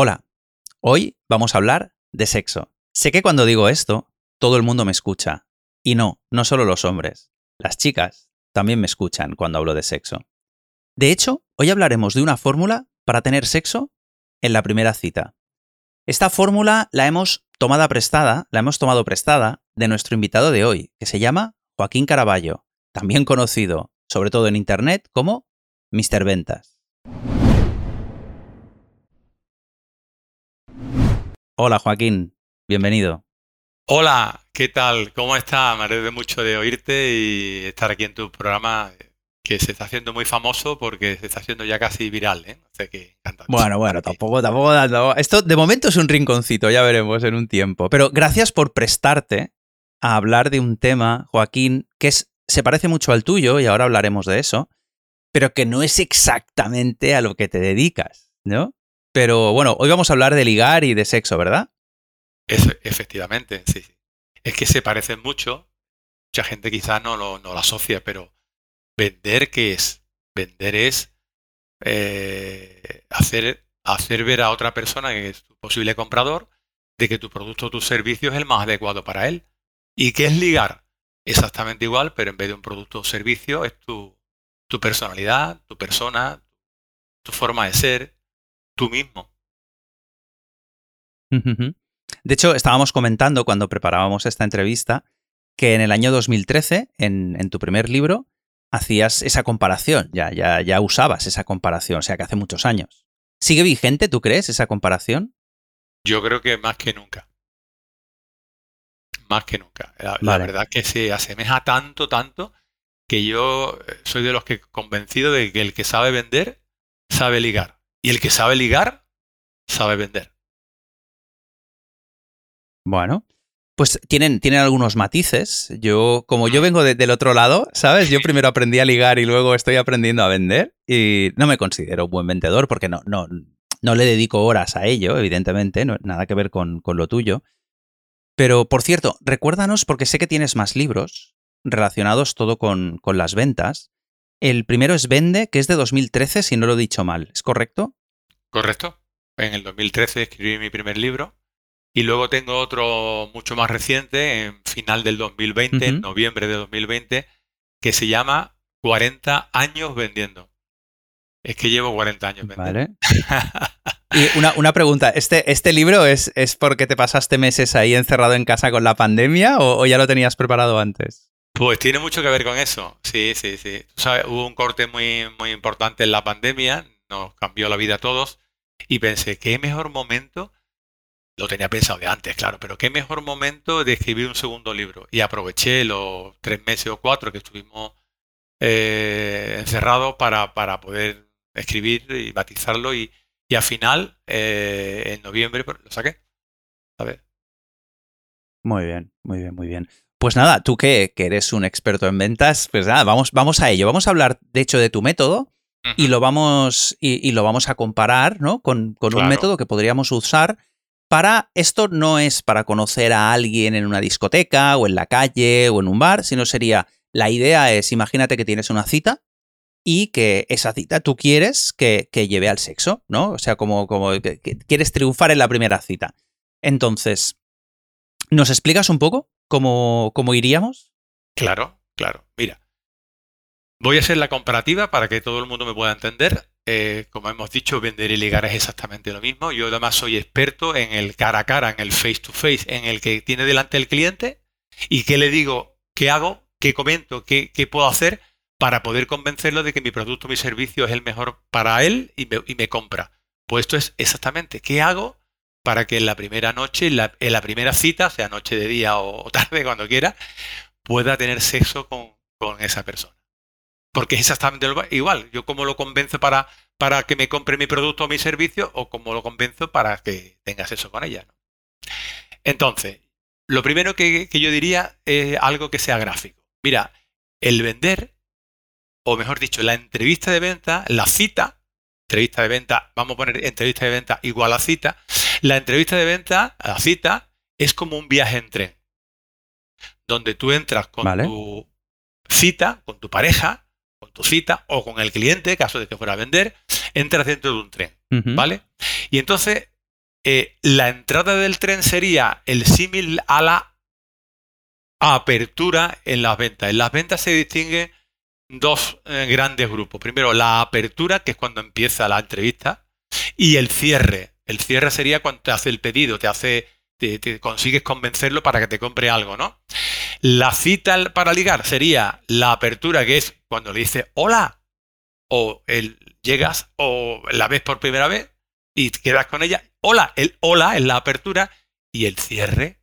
Hola, hoy vamos a hablar de sexo. Sé que cuando digo esto, todo el mundo me escucha. Y no, no solo los hombres. Las chicas también me escuchan cuando hablo de sexo. De hecho, hoy hablaremos de una fórmula para tener sexo en la primera cita. Esta fórmula la hemos tomado prestada, la hemos tomado prestada de nuestro invitado de hoy, que se llama Joaquín Caraballo, también conocido, sobre todo en internet, como Mr. Ventas. Hola Joaquín, bienvenido. Hola, ¿qué tal? ¿Cómo estás? Me alegro mucho de oírte y estar aquí en tu programa que se está haciendo muy famoso porque se está haciendo ya casi viral, ¿eh? que bueno, bueno, tampoco, tampoco, Esto de momento es un rinconcito, ya veremos en un tiempo. Pero gracias por prestarte a hablar de un tema, Joaquín, que es, se parece mucho al tuyo y ahora hablaremos de eso, pero que no es exactamente a lo que te dedicas, ¿no? Pero bueno, hoy vamos a hablar de ligar y de sexo, ¿verdad? efectivamente, sí. Es que se parecen mucho. Mucha gente quizás no lo, no lo asocia, pero vender, ¿qué es? Vender es eh, hacer, hacer ver a otra persona que es tu posible comprador de que tu producto o tu servicio es el más adecuado para él. ¿Y qué es ligar? Exactamente igual, pero en vez de un producto o servicio es tu, tu personalidad, tu persona, tu forma de ser, tú mismo. De hecho, estábamos comentando cuando preparábamos esta entrevista que en el año 2013, en, tu primer libro, hacías esa comparación, ya, ya, ya usabas esa comparación, o sea que hace muchos años. ¿Sigue vigente, tú crees, esa comparación? Yo creo que más que nunca. Más que nunca. La, verdad que se asemeja tanto, tanto, que yo eh, soy de los que convencido de que el que sabe vender, sabe ligar. Y el que sabe ligar, sabe vender. Bueno, pues tienen, tienen algunos matices. Yo, como yo vengo del otro lado, ¿sabes? Yo primero aprendí a ligar y luego estoy aprendiendo a vender. Y no me considero un buen vendedor porque no, no, no le dedico horas a ello, evidentemente, no, nada que ver con, con lo tuyo. Pero, por cierto, recuérdanos, porque sé que tienes más libros relacionados todo con, con las ventas. El primero es Vende, que es de 2013, si no lo he dicho mal. ¿Es correcto? Correcto. En el 2013 escribí mi primer libro. Y luego tengo otro mucho más reciente, en final del 2020, en noviembre de 2020, que se llama 40 años vendiendo. Es que llevo 40 años vendiendo. Vale. y una, una, pregunta, ¿este, este libro es, es porque te pasaste meses ahí encerrado en casa con la pandemia o ya lo tenías preparado antes? Pues tiene mucho que ver con eso. Sí, sí, sí. sabes, hubo un corte muy, muy importante en la pandemia, nos cambió la vida a todos. Y pensé, ¿qué mejor momento? Lo tenía pensado de antes, claro, pero qué mejor momento de escribir un segundo libro. Y aproveché los tres meses o cuatro que estuvimos eh, encerrados para, para, poder escribir y batizarlo. Y, y al final, eh, en noviembre, pues, lo saqué. A ver. Muy bien, muy bien, muy bien. Pues nada, tú que, eres un experto en ventas, pues nada, vamos, vamos a ello. Vamos a hablar, de hecho, de tu método y, lo vamos, y, lo vamos a comparar ¿no? con, un método que podríamos usar para, esto no es para conocer a alguien en una discoteca o en la calle o en un bar, sino sería, la idea es, imagínate que tienes una cita y que esa cita tú quieres que, lleve al sexo, ¿no? O sea, como, como que quieres triunfar en la primera cita. Entonces, ¿nos explicas un poco ¿Cómo, iríamos? Claro, claro. Mira, voy a hacer la comparativa para que todo el mundo me pueda entender. Eh, como hemos dicho, vender y ligar es exactamente lo mismo. Yo además soy experto en el cara a cara, en el face to face, en el que tiene delante el cliente y que le digo, qué hago, qué comento, qué, puedo hacer para poder convencerlo de que mi producto, mi servicio es el mejor para él y me, y me compra. Pues esto es exactamente qué hago para que en la primera noche, en la, primera cita, sea noche de día o tarde, cuando quiera, pueda tener sexo con, esa persona. Porque es exactamente igual. Yo como lo convenzo para, para que me compre mi producto o mi servicio o como lo convenzo para que tenga sexo con ella. Entonces, lo primero que, que, yo diría es algo que sea gráfico. Mira, el vender, o mejor dicho, la entrevista de venta, la cita, entrevista de venta, vamos a poner entrevista de venta igual a cita. La entrevista de venta, la cita, es como un viaje en tren. Donde tú entras con tu cita, con tu pareja, con tu cita o con el cliente, caso de que fuera a vender, entras dentro de un tren. ¿Vale? Y entonces eh, la entrada del tren sería el símil a la apertura en las ventas. En las ventas se distinguen dos eh, grandes grupos. Primero, la apertura, que es cuando empieza la entrevista, y el cierre. El cierre sería cuando te hace el pedido, te hace, te, consigues convencerlo para que te compre algo, ¿no? La cita para ligar sería la apertura, que es cuando le dices hola, o el, llegas o la ves por primera vez y quedas con ella. Hola, el hola es la apertura y el cierre,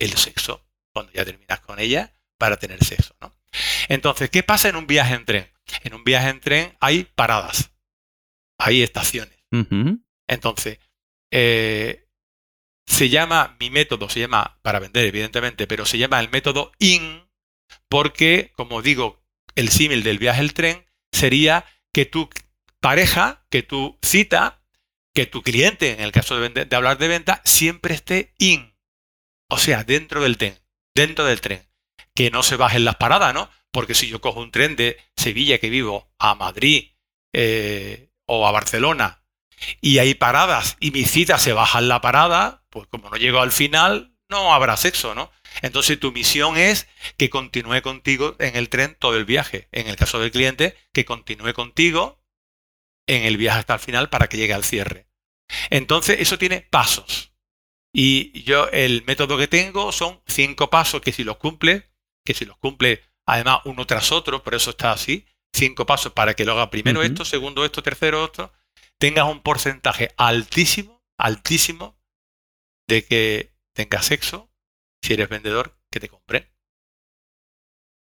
el sexo, cuando ya terminas con ella para tener sexo, ¿no? Entonces, ¿qué pasa en un viaje en tren? En un viaje en tren hay paradas, hay estaciones. Entonces, eh, se llama, mi método se llama, para vender evidentemente, pero se llama el método IN, porque, como digo, el símil del viaje en tren sería que tu pareja, que tu cita, que tu cliente, en el caso de, de hablar de venta, siempre esté IN, o sea, dentro del tren, dentro del tren que no se bajen las paradas, ¿no? Porque si yo cojo un tren de Sevilla que vivo a Madrid eh, o a Barcelona y hay paradas y mi cita se baja en la parada, pues como no llego al final, no habrá sexo, ¿no? Entonces tu misión es que continúe contigo en el tren todo el viaje. En el caso del cliente, que continúe contigo en el viaje hasta el final para que llegue al cierre. Entonces eso tiene pasos. Y yo el método que tengo son cinco pasos que si los cumple, que si los cumple además uno tras otro, por eso está así, cinco pasos para que lo haga primero esto, segundo esto, tercero esto, tengas un porcentaje altísimo, altísimo de que tengas sexo, si eres vendedor, que te compre.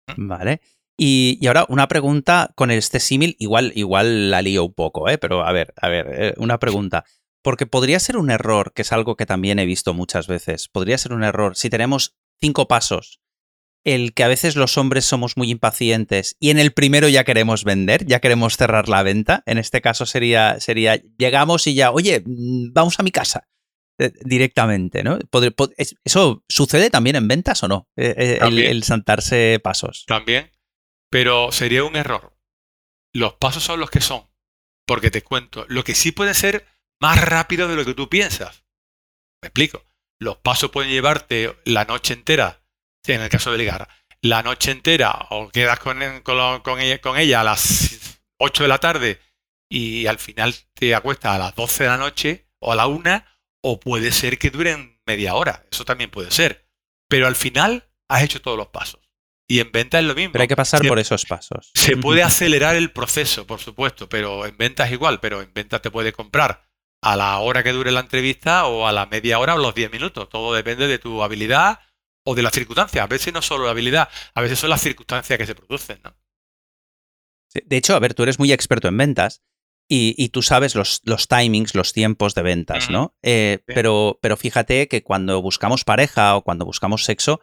¿Mm? Vale. Y, ahora una pregunta con este símil, igual, igual la lío un poco, ¿eh? pero a ver, a ver, eh, una pregunta. Porque podría ser un error, que es algo que también he visto muchas veces, podría ser un error si tenemos cinco pasos el que a veces los hombres somos muy impacientes y en el primero ya queremos vender, ya queremos cerrar la venta. En este caso sería, sería llegamos y ya, oye, mm, vamos a mi casa eh, directamente, ¿no? ¿Eso sucede también en ventas o no? Eh, eh, el, el, saltarse pasos. También, pero sería un error. Los pasos son los que son, porque te cuento, lo que sí puede ser más rápido de lo que tú piensas. Me explico. Los pasos pueden llevarte la noche entera en el caso de ligar, la noche entera o quedas con, con, ella, con ella a las 8 de la tarde y al final te acuestas a las 12 de la noche o a la 1, o puede ser que duren media hora, eso también puede ser. Pero al final has hecho todos los pasos. Y en venta es lo mismo. Pero hay que pasar por esos pasos. Se puede acelerar el proceso, por supuesto, pero en venta es igual, pero en venta te puede comprar a la hora que dure la entrevista o a la media hora o los 10 minutos. Todo depende de tu habilidad o de las circunstancias. A veces no solo la habilidad, a veces son las circunstancias que se producen, ¿no? de hecho, a ver, tú eres muy experto en ventas y, tú sabes los, los, timings, los tiempos de ventas, ¿no? Eh, pero, pero fíjate que cuando buscamos pareja o cuando buscamos sexo,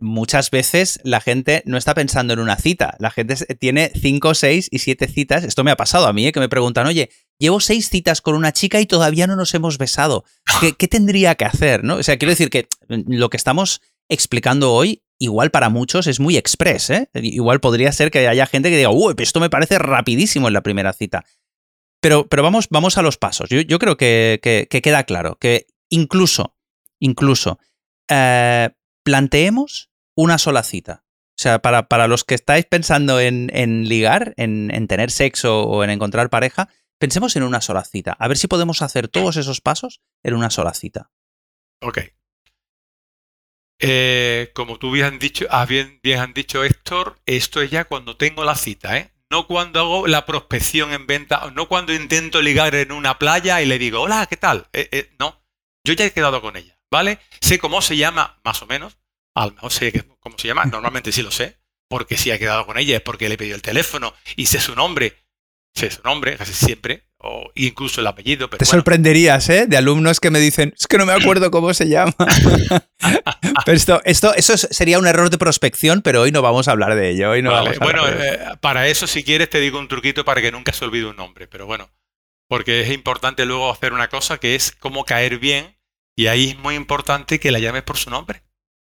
muchas veces la gente no está pensando en una cita. La gente tiene cinco, seis y siete citas. Esto me ha pasado a mí, ¿eh? que me preguntan, oye, llevo seis citas con una chica y todavía no nos hemos besado. ¿Qué, tendría que hacer? ¿no? O sea, quiero decir que lo que estamos explicando hoy, igual para muchos es muy express. ¿eh? Igual podría ser que haya gente que diga, uy, esto me parece rapidísimo en la primera cita. Pero, pero vamos, vamos a los pasos. Yo, creo que, queda claro que incluso, incluso, eh, planteemos una sola cita. O sea, para, para los que estáis pensando en, ligar, en, tener sexo o en encontrar pareja, pensemos en una sola cita. A ver si podemos hacer todos esos pasos en una sola cita. Ok. Eh, como tú bien han dicho, ah, bien, han dicho Héctor, esto es ya cuando tengo la cita, ¿eh? No cuando hago la prospección en venta, no cuando intento ligar en una playa y le digo, hola, ¿qué tal? Eh, eh, no, yo ya he quedado con ella. ¿vale? Sé cómo se llama, más o menos. A lo mejor sé cómo se llama, normalmente sí lo sé, porque si ha quedado con ella es porque le he pedido el teléfono y sé su nombre, sé su nombre casi siempre, o incluso el apellido. Te sorprenderías, ¿eh? De alumnos que me dicen, es que no me acuerdo cómo se llama. pero esto, esto, eso sería un error de prospección, pero hoy no vamos a hablar de ello. Hoy no bueno, eh, para eso, si quieres, te digo un truquito para que nunca se olvide un nombre, pero bueno, porque es importante luego hacer una cosa que es cómo caer bien y ahí es muy importante que la llames por su nombre,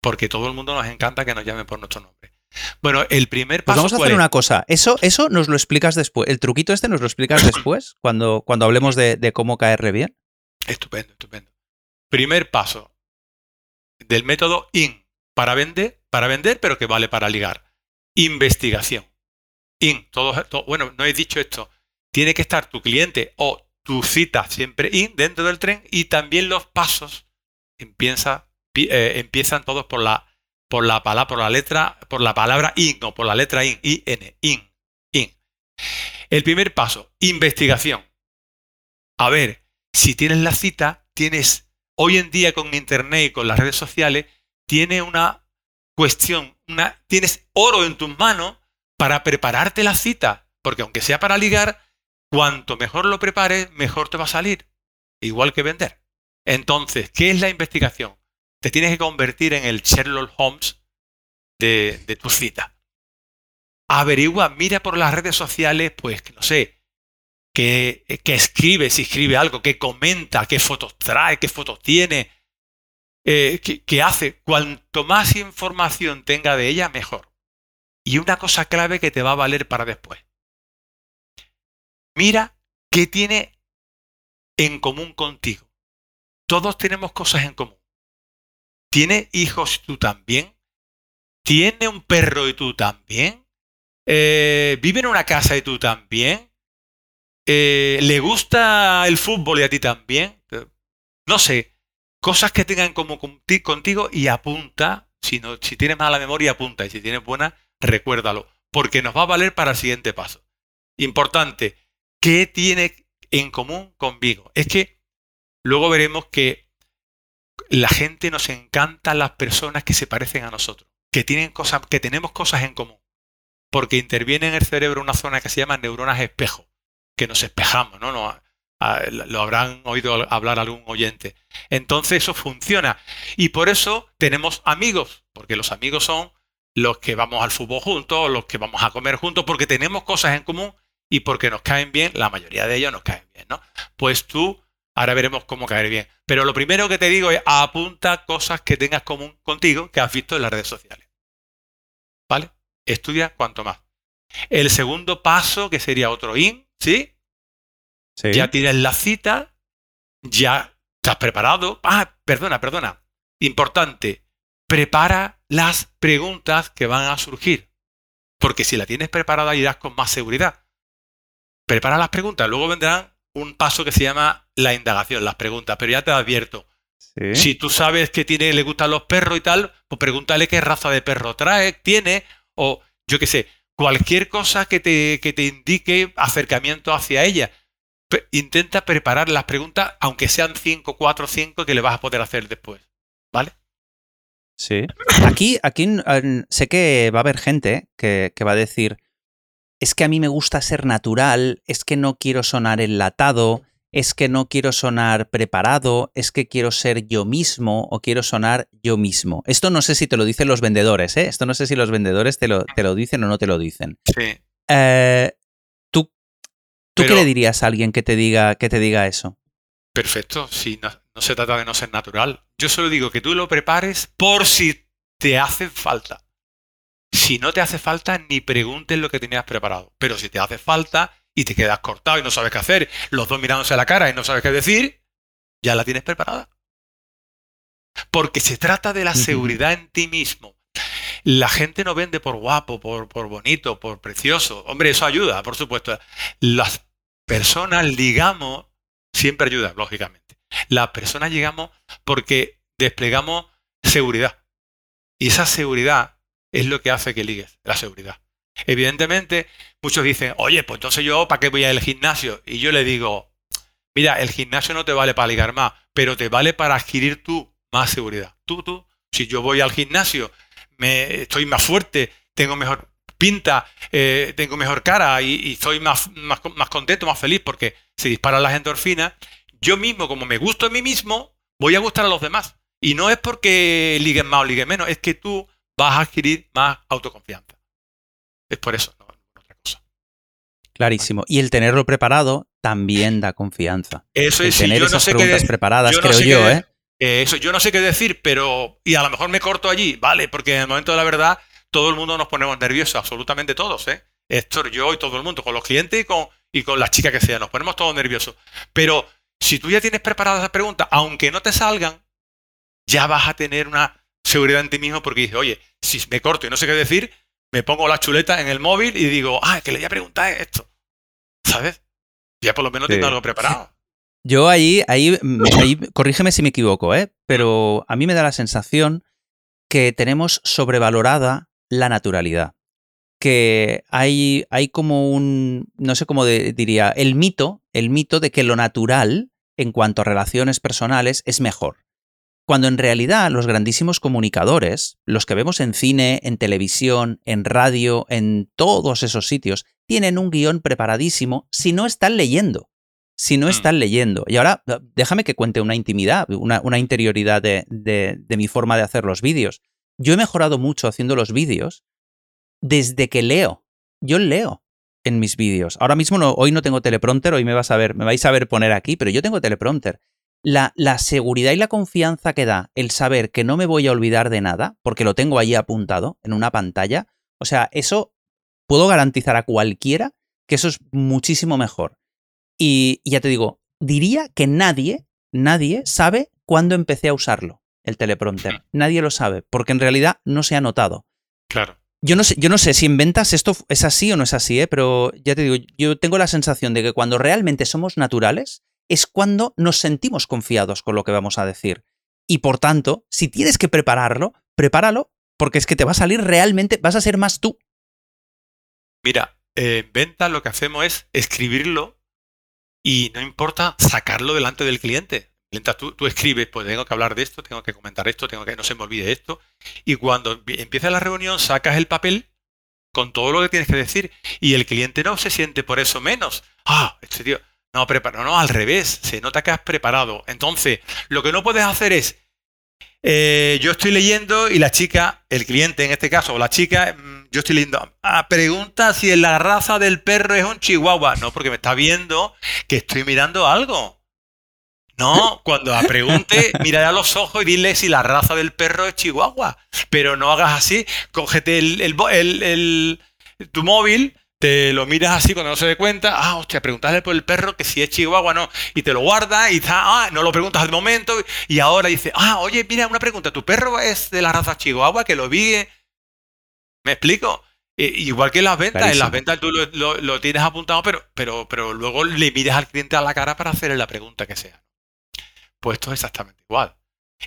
porque todo el mundo nos encanta que nos llamen por nuestro nombre. Bueno, el primer pues paso. vamos a hacer una cosa. Eso, eso nos lo explicas después. El truquito este nos lo explicas después, cuando, cuando hablemos de, cómo caerle bien. Estupendo, estupendo. Primer paso del método IN para vender, para vender, pero que vale para ligar. Investigación. IN, todo, bueno, no he dicho esto. Tiene que estar tu cliente o tu cita siempre IN dentro del tren y también los pasos empieza, eh, empiezan todos por la, por la palabra, por la letra, por la palabra IN o por la letra IN, IN, IN, IN. El primer paso, investigación. A ver, si tienes la cita, tienes hoy en día con internet y con las redes sociales, tiene una cuestión, una, tienes oro en tus manos para prepararte la cita, porque aunque sea para ligar, cuanto mejor lo prepares, mejor te va a salir, igual que vender. Entonces, ¿qué es la investigación? Te tienes que convertir en el Sherlock Holmes de, tu cita. Averigua, mira por las redes sociales, pues, no sé, que, escribe, si escribe algo, que comenta, qué fotos trae, qué fotos tiene, eh, hace. Cuanto más información tenga de ella, mejor. Y una cosa clave que te va a valer para después. Mira qué tiene en común contigo. Todos tenemos cosas en común. ¿Tiene hijos tú también? ¿Tiene un perro y tú también? Eh, ¿Vive en una casa y tú también? Eh, ¿Le gusta el fútbol y a ti también? No sé, cosas que tengan como contigo y apunta. Si, no, si tienes mala memoria, apunta. Y si tienes buena, recuérdalo. Porque nos va a valer para el siguiente paso. Importante, ¿qué tiene en común conmigo? Es que luego veremos que la gente nos encanta las personas que se parecen a nosotros, que tienen cosas, que tenemos cosas en común, porque interviene en el cerebro una zona que se llama neuronas espejo que nos espejamos, ¿no? no lo habrán oído hablar algún oyente. Entonces eso funciona. Y por eso tenemos amigos, porque los amigos son los que vamos al fútbol juntos, los que vamos a comer juntos, porque tenemos cosas en común y porque nos caen bien, la mayoría de ellos nos caen bien, ¿no? Pues tú, ahora veremos cómo caer bien. Pero lo primero que te digo es apunta cosas que tengas común contigo que has visto en las redes sociales. ¿Vale? Estudia cuanto más. El segundo paso, que sería otro in, ¿Sí? Ya tienes la cita, ya estás preparado. Ah, perdona, perdona. Importante, prepara las preguntas que van a surgir. Porque si la tienes preparada irás con más seguridad. Prepara las preguntas, luego vendrán un paso que se llama la indagación, las preguntas, pero ya te advierto. Si tú sabes que tiene, le gustan los perros y tal, pues pregúntale qué raza de perro trae, tiene, o yo qué sé, cualquier cosa que te, que te indique acercamiento hacia ella. intenta preparar las preguntas, aunque sean 5, 4, 5, que le vas a poder hacer después. ¿Vale? Sí. Aquí, aquí sé que va a haber gente que, que va a decir, es que a mí me gusta ser natural, es que no quiero sonar enlatado, es que no quiero sonar preparado, es que quiero ser yo mismo o quiero sonar yo mismo. Esto no sé si te lo dicen los vendedores, ¿eh? Esto no sé si los vendedores te lo, te lo dicen o no te lo dicen. Sí. Eh, ¿Tú, ¿tú qué le dirías a alguien que te diga, que te diga eso? Perfecto, si no, no se trata de no ser natural. Yo solo digo que tú lo prepares por si te hace falta. Si no te hace falta, ni preguntes lo que tenías preparado. Pero si te hace falta, y te quedas cortado y no sabes qué hacer, los dos mirándose a la cara y no sabes qué decir, ya la tienes preparada. Porque se trata de la seguridad en ti mismo. La gente no vende por guapo, por, por bonito, por precioso. Hombre, eso ayuda, por supuesto. Las personas ligamos, siempre ayuda, lógicamente. Las personas llegamos porque desplegamos seguridad. Y esa seguridad es lo que hace que ligues, la seguridad. Evidentemente, muchos dicen, oye, pues entonces yo, ¿para qué voy al gimnasio? Y yo le digo, mira, el gimnasio no te vale para ligar más, pero te vale para adquirir tú más seguridad. Tú, tú, si yo voy al gimnasio, me, estoy más fuerte, tengo mejor pinta, eh, tengo mejor cara y, y soy más, más, más, contento, más feliz porque se disparan las endorfinas, yo mismo, como me gusto a mí mismo, voy a gustar a los demás. Y no es porque liguen más o liguen menos, es que tú vas a adquirir más autoconfianza. Es por eso, no, otra cosa. Clarísimo. Y el tenerlo preparado también da confianza. Eso es, el tener esas preguntas preparadas, creo yo, ¿eh? Eso, yo no sé qué decir, pero. Y a lo mejor me corto allí, vale, porque en el momento de la verdad, todo el mundo nos ponemos nerviosos, absolutamente todos, ¿eh? Héctor, yo y todo el mundo, con los clientes y con, y con las chicas que sean, nos ponemos todos nerviosos. Pero si tú ya tienes preparadas esas preguntas, aunque no te salgan, ya vas a tener una seguridad en ti mismo porque dices, oye, si me corto y no sé qué decir, me pongo la chuleta en el móvil y digo, ah, que le voy a preguntar esto. ¿Sabes? Ya por lo menos tengo algo preparado. Yo ahí, ahí, ahí, corrígeme si me equivoco, ¿eh? pero a mí me da la sensación que tenemos sobrevalorada la naturalidad. Que hay, hay como un, no sé cómo diría, el mito, el mito de que lo natural, en cuanto a relaciones personales, es mejor. Cuando en realidad los grandísimos comunicadores, los que vemos en cine, en televisión, en radio, en todos esos sitios, tienen un guion preparadísimo si no están leyendo si no mm. están leyendo. Y ahora déjame que cuente una intimidad, una, interioridad de, de, mi forma de hacer los vídeos. Yo he mejorado mucho haciendo los vídeos desde que leo. Yo leo en mis vídeos. Ahora mismo no, hoy no tengo teleprompter, hoy me, vas a ver, me vais a ver poner aquí, pero yo tengo teleprompter. La, la, seguridad y la confianza que da el saber que no me voy a olvidar de nada, porque lo tengo ahí apuntado en una pantalla, o sea, eso puedo garantizar a cualquiera que eso es muchísimo mejor. Y, ya te digo, diría que nadie, nadie sabe cuándo empecé a usarlo, el teleprompter. Nadie lo sabe, porque en realidad no se ha notado. Claro. Yo no sé, yo no sé si en ventas esto es así o no es así, ¿eh? pero ya te digo, yo tengo la sensación de que cuando realmente somos naturales es cuando nos sentimos confiados con lo que vamos a decir. Y por tanto, si tienes que prepararlo, prepáralo, porque es que te va a salir realmente, vas a ser más tú. Mira, en venta lo que hacemos es escribirlo y no importa sacarlo delante del cliente. Mientras tú, tú, escribes, pues tengo que hablar de esto, tengo que comentar esto, tengo que no se me olvide esto. Y cuando empieza la reunión, sacas el papel con todo lo que tienes que decir y el cliente no se siente por eso menos. Ah, este tío, no, prepara, no, al revés, se nota que has preparado. Entonces, lo que no puedes hacer es, eh, yo estoy leyendo y la chica, el cliente en este caso, o la chica, mm, yo estoy leyendo, ah, pregunta si la raza del perro es un chihuahua. No, porque me está viendo que estoy mirando algo. No, cuando la pregunte, mira a los ojos y dile si la raza del perro es chihuahua. Pero no hagas así, cógete el, el, tu móvil, te lo miras así cuando no se dé cuenta, ah, hostia, preguntarle por el perro que si es chihuahua o no, y te lo guardas y ah, no lo preguntas al momento, y ahora dice, ah, oye, mira, una pregunta, ¿tu perro es de la raza chihuahua que lo vi? ¿Me explico? igual que en las ventas, en las ventas tú lo, tienes apuntado, pero, pero, pero luego le miras al cliente a la cara para hacerle la pregunta que sea. Pues esto es exactamente igual.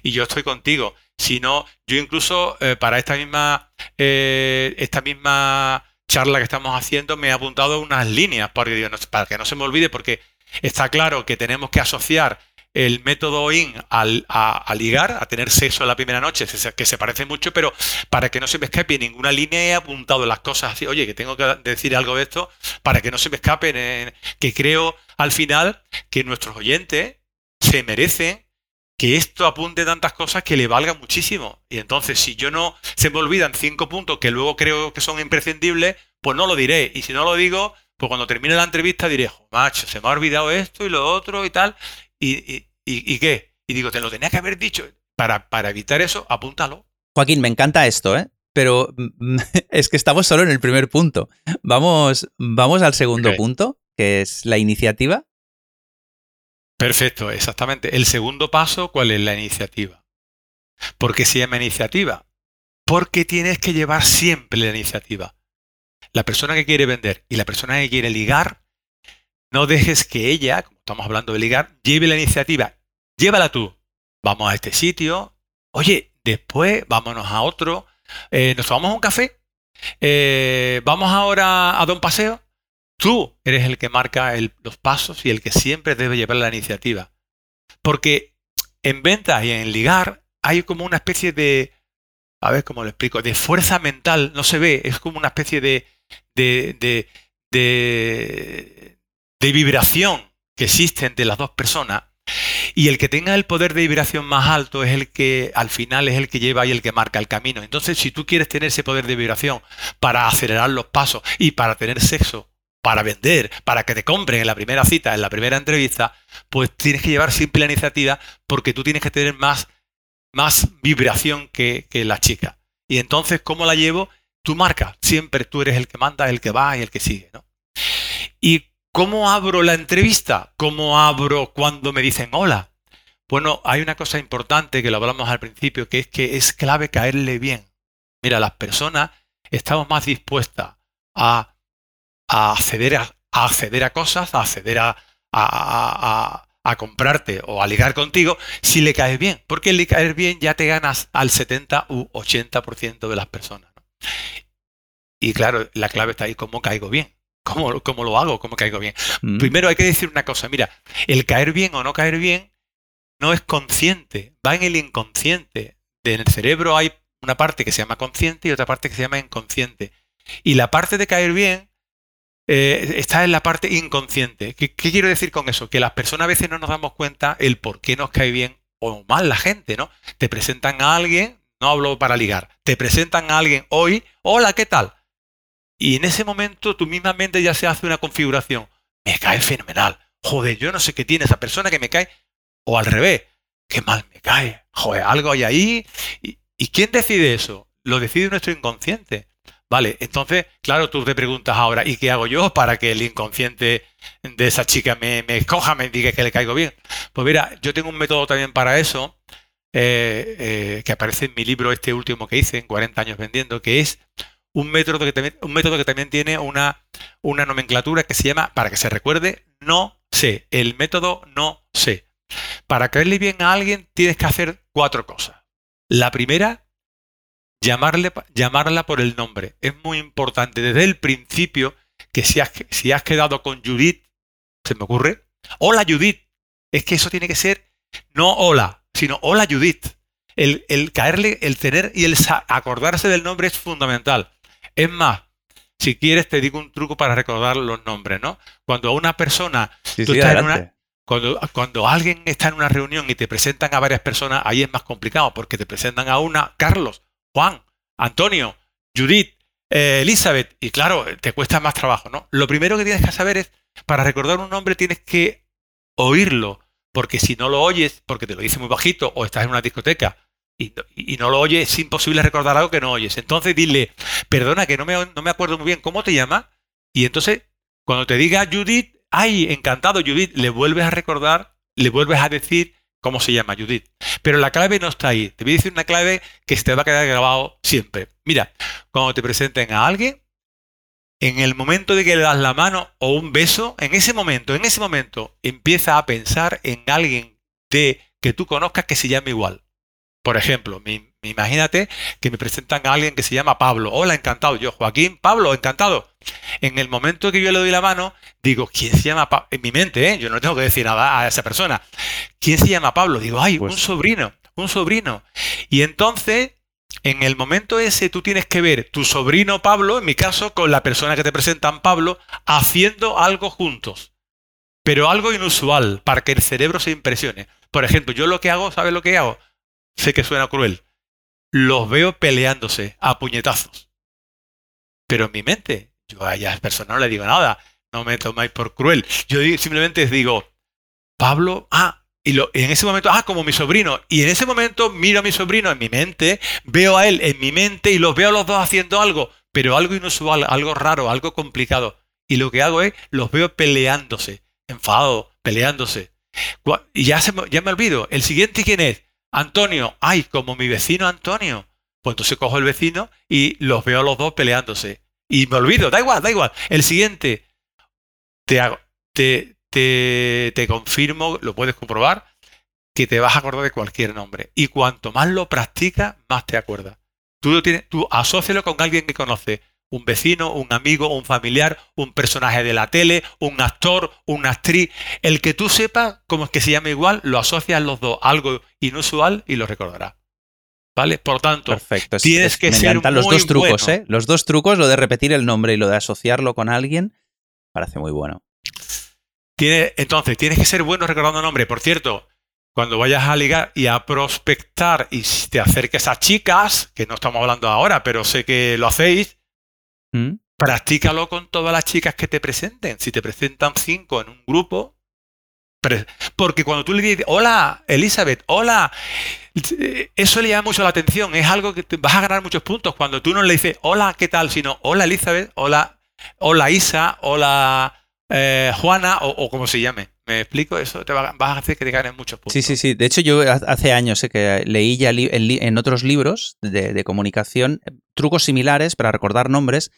Y yo estoy contigo. Si no, yo incluso eh, para esta misma, eh, esta misma charla que estamos haciendo me he apuntado unas líneas para que no se me olvide, porque está claro que tenemos que asociar el método IN a, ligar, a tener sexo en la primera noche, que se parece mucho, pero para que no se me escape ninguna línea he apuntado las cosas así, oye, que tengo que decir algo de esto, para que no se me escapen, que creo al final que nuestros oyentes se merecen que esto apunte tantas cosas que le valga muchísimo. Y entonces, si yo no se me olvidan cinco puntos que luego creo que son imprescindibles, pues no lo diré. Y si no lo digo, pues cuando termine la entrevista diré, macho, se me ha olvidado esto y lo otro y tal. ¿Y, y, qué? Y digo, te lo tenía que haber dicho. Para, para evitar eso, apúntalo. Joaquín, me encanta esto, ¿eh? Pero es que estamos solo en el primer punto. Vamos, vamos al segundo punto, que es la iniciativa. Perfecto, exactamente. El segundo paso, ¿cuál es la iniciativa? ¿Por qué se llama iniciativa? Porque tienes que llevar siempre la iniciativa. La persona que quiere vender y la persona que quiere ligar, no dejes que ella, como estamos hablando de ligar, lleve la iniciativa. Llévala tú. Vamos a este sitio. Oye, después vámonos a otro. Eh, ¿Nos tomamos un café? Eh, ¿Vamos ahora a dar un paseo? Tú eres el que marca los pasos y el que siempre debe llevar la iniciativa. Porque en ventas y en ligar hay como una especie de, a ver cómo lo explico, de fuerza mental, no se ve, es como una especie de, de, de, de, de vibración que existe entre las dos personas. Y el que tenga el poder de vibración más alto es el que al final es el que lleva y el que marca el camino. Entonces, si tú quieres tener ese poder de vibración para acelerar los pasos y para tener sexo para vender, para que te compren en la primera cita, en la primera entrevista, pues tienes que llevar siempre la iniciativa porque tú tienes que tener más, más vibración que, la chica. Y entonces, ¿cómo la llevo? Tú marcas, siempre tú eres el que manda, el que va y el que sigue. ¿no? Y ¿Cómo abro la entrevista? ¿Cómo abro cuando me dicen hola? Bueno, hay una cosa importante que lo hablamos al principio, que es que es clave caerle bien. Mira, las personas estamos más dispuestas a, acceder, a, acceder a cosas, a acceder a, a, comprarte o a ligar contigo si le caes bien. Porque el caer bien ya te ganas al 70 u 80% de las personas. Y claro, la clave está ahí, ¿cómo caigo bien? ¿Cómo, cómo lo hago? ¿Cómo caigo bien? Mm. Primero hay que decir una cosa, mira, el caer bien o no caer bien no es consciente, va en el inconsciente. En el cerebro hay una parte que se llama consciente y otra parte que se llama inconsciente. Y la parte de caer bien eh, está en la parte inconsciente. ¿Qué, quiero decir con eso? Que las personas a veces no nos damos cuenta el por qué nos cae bien o mal la gente, ¿no? Te presentan a alguien, no hablo para ligar, te presentan a alguien hoy, hola, ¿qué tal? Y en ese momento tu misma mente ya se hace una configuración. Me cae fenomenal. Joder, yo no sé qué tiene esa persona que me cae. O al revés, qué mal me cae. Joder, algo hay ahí. ¿Y, quién decide eso? Lo decide nuestro inconsciente. Vale, entonces, claro, tú te preguntas ahora, ¿y qué hago yo para que el inconsciente de esa chica me, me escoja, me diga que le caigo bien? Pues mira, yo tengo un método también para eso, eh, eh, que aparece en mi libro este último que hice, en 40 años vendiendo, que es un método que también, un método que también tiene una, una nomenclatura que se llama, para que se recuerde, no sé. El método no sé. Para caerle bien a alguien tienes que hacer cuatro cosas. La primera, llamarle, llamarla por el nombre. Es muy importante desde el principio que si has, si has quedado con Judith, se me ocurre, hola Judith. Es que eso tiene que ser no hola, sino hola Judith. El, el caerle, el tener y el acordarse del nombre es fundamental. Es más, si quieres te digo un truco para recordar los nombres, ¿no? Cuando a una persona, cuando, cuando alguien está en una reunión y te presentan a varias personas, ahí es más complicado, porque te presentan a una, Carlos, Juan, Antonio, Judith, eh, Elizabeth, y claro, te cuesta más trabajo, ¿no? Lo primero que tienes que saber es, para recordar un nombre tienes que oírlo, porque si no lo oyes, porque te lo dice muy bajito, o estás en una discoteca, y, no lo oyes, es imposible recordar algo que no oyes. Entonces dile, perdona que no me, no me acuerdo muy bien cómo te llamas. Y entonces, cuando te diga Judith, ay, encantado Judith, le vuelves a recordar, le vuelves a decir cómo se llama Judith. Pero la clave no está ahí. Te voy a decir una clave que se te va a quedar grabado siempre. Mira, cuando te presenten a alguien, en el momento de que le das la mano o un beso, en ese momento, en ese momento, empieza a pensar en alguien de que tú conozcas que se llame igual. Por ejemplo, imagínate que me presentan a alguien que se llama Pablo. Hola, encantado. Yo, Joaquín, Pablo, encantado. En el momento que yo le doy la mano, digo, ¿quién se llama Pablo? En mi mente, ¿eh? yo no tengo que decir nada a esa persona. ¿Quién se llama Pablo? Digo, ay, un pues sobrino, un sobrino. Y entonces, en el momento ese, tú tienes que ver tu sobrino Pablo, en mi caso, con la persona que te presentan Pablo, haciendo algo juntos. Pero algo inusual, para que el cerebro se impresione. Por ejemplo, yo lo que hago, ¿sabes lo que hago? sé que suena cruel, los veo peleándose a puñetazos. Pero en mi mente, yo a esa persona no le digo nada, no me tomáis por cruel. Yo simplemente digo, Pablo, ah, y, lo, en ese momento, ah, como mi sobrino. Y en ese momento miro a mi sobrino en mi mente, veo a él en mi mente y los veo a los dos haciendo algo, pero algo inusual, algo raro, algo complicado. Y lo que hago es, los veo peleándose, enfadados, peleándose. Y ya, se, ya me olvido. ¿El siguiente quién es? Antonio, ay, como mi vecino Antonio. Pues entonces cojo el vecino y los veo a los dos peleándose. Y me olvido, da igual, da igual. El siguiente, te, te, te, te confirmo, lo puedes comprobar, que te vas a acordar de cualquier nombre. Y cuanto más lo practicas, más te acuerdas. Tú, lo tienes, tú asócialo con alguien que conoce un vecino, un amigo, un familiar, un personaje de la tele, un actor, una actriz. El que tú sepas cómo es que se llama igual, lo asocias los dos, algo inusual y lo recordarás. ¿Vale? Por tanto, Perfecto. tienes que ser muy los dos trucos, ¿eh? Los dos trucos, lo de repetir el nombre y lo de asociarlo con alguien, parece muy bueno. Tiene, entonces, tienes que ser bueno recordando nombre. Por cierto, cuando vayas a ligar y a prospectar y te acerques a chicas, que no estamos hablando ahora, pero sé que lo hacéis, ¿Mm? Practícalo con todas las chicas que te presenten. Si te presentan cinco en un grupo, porque cuando tú le dices, hola Elizabeth, hola, eso le llama mucho la atención. Es algo que te vas a ganar muchos puntos cuando tú no le dices, hola, ¿qué tal? Sino, hola Elizabeth, hola, hola Isa, hola, eh, Juana o, como se llame. ¿Me explico? Eso te va, vas a hacer que te ganes muchos puntos. Sí, sí, sí. De hecho, yo hace años sé que leí ya en, otros libros de, comunicación trucos similares para recordar nombres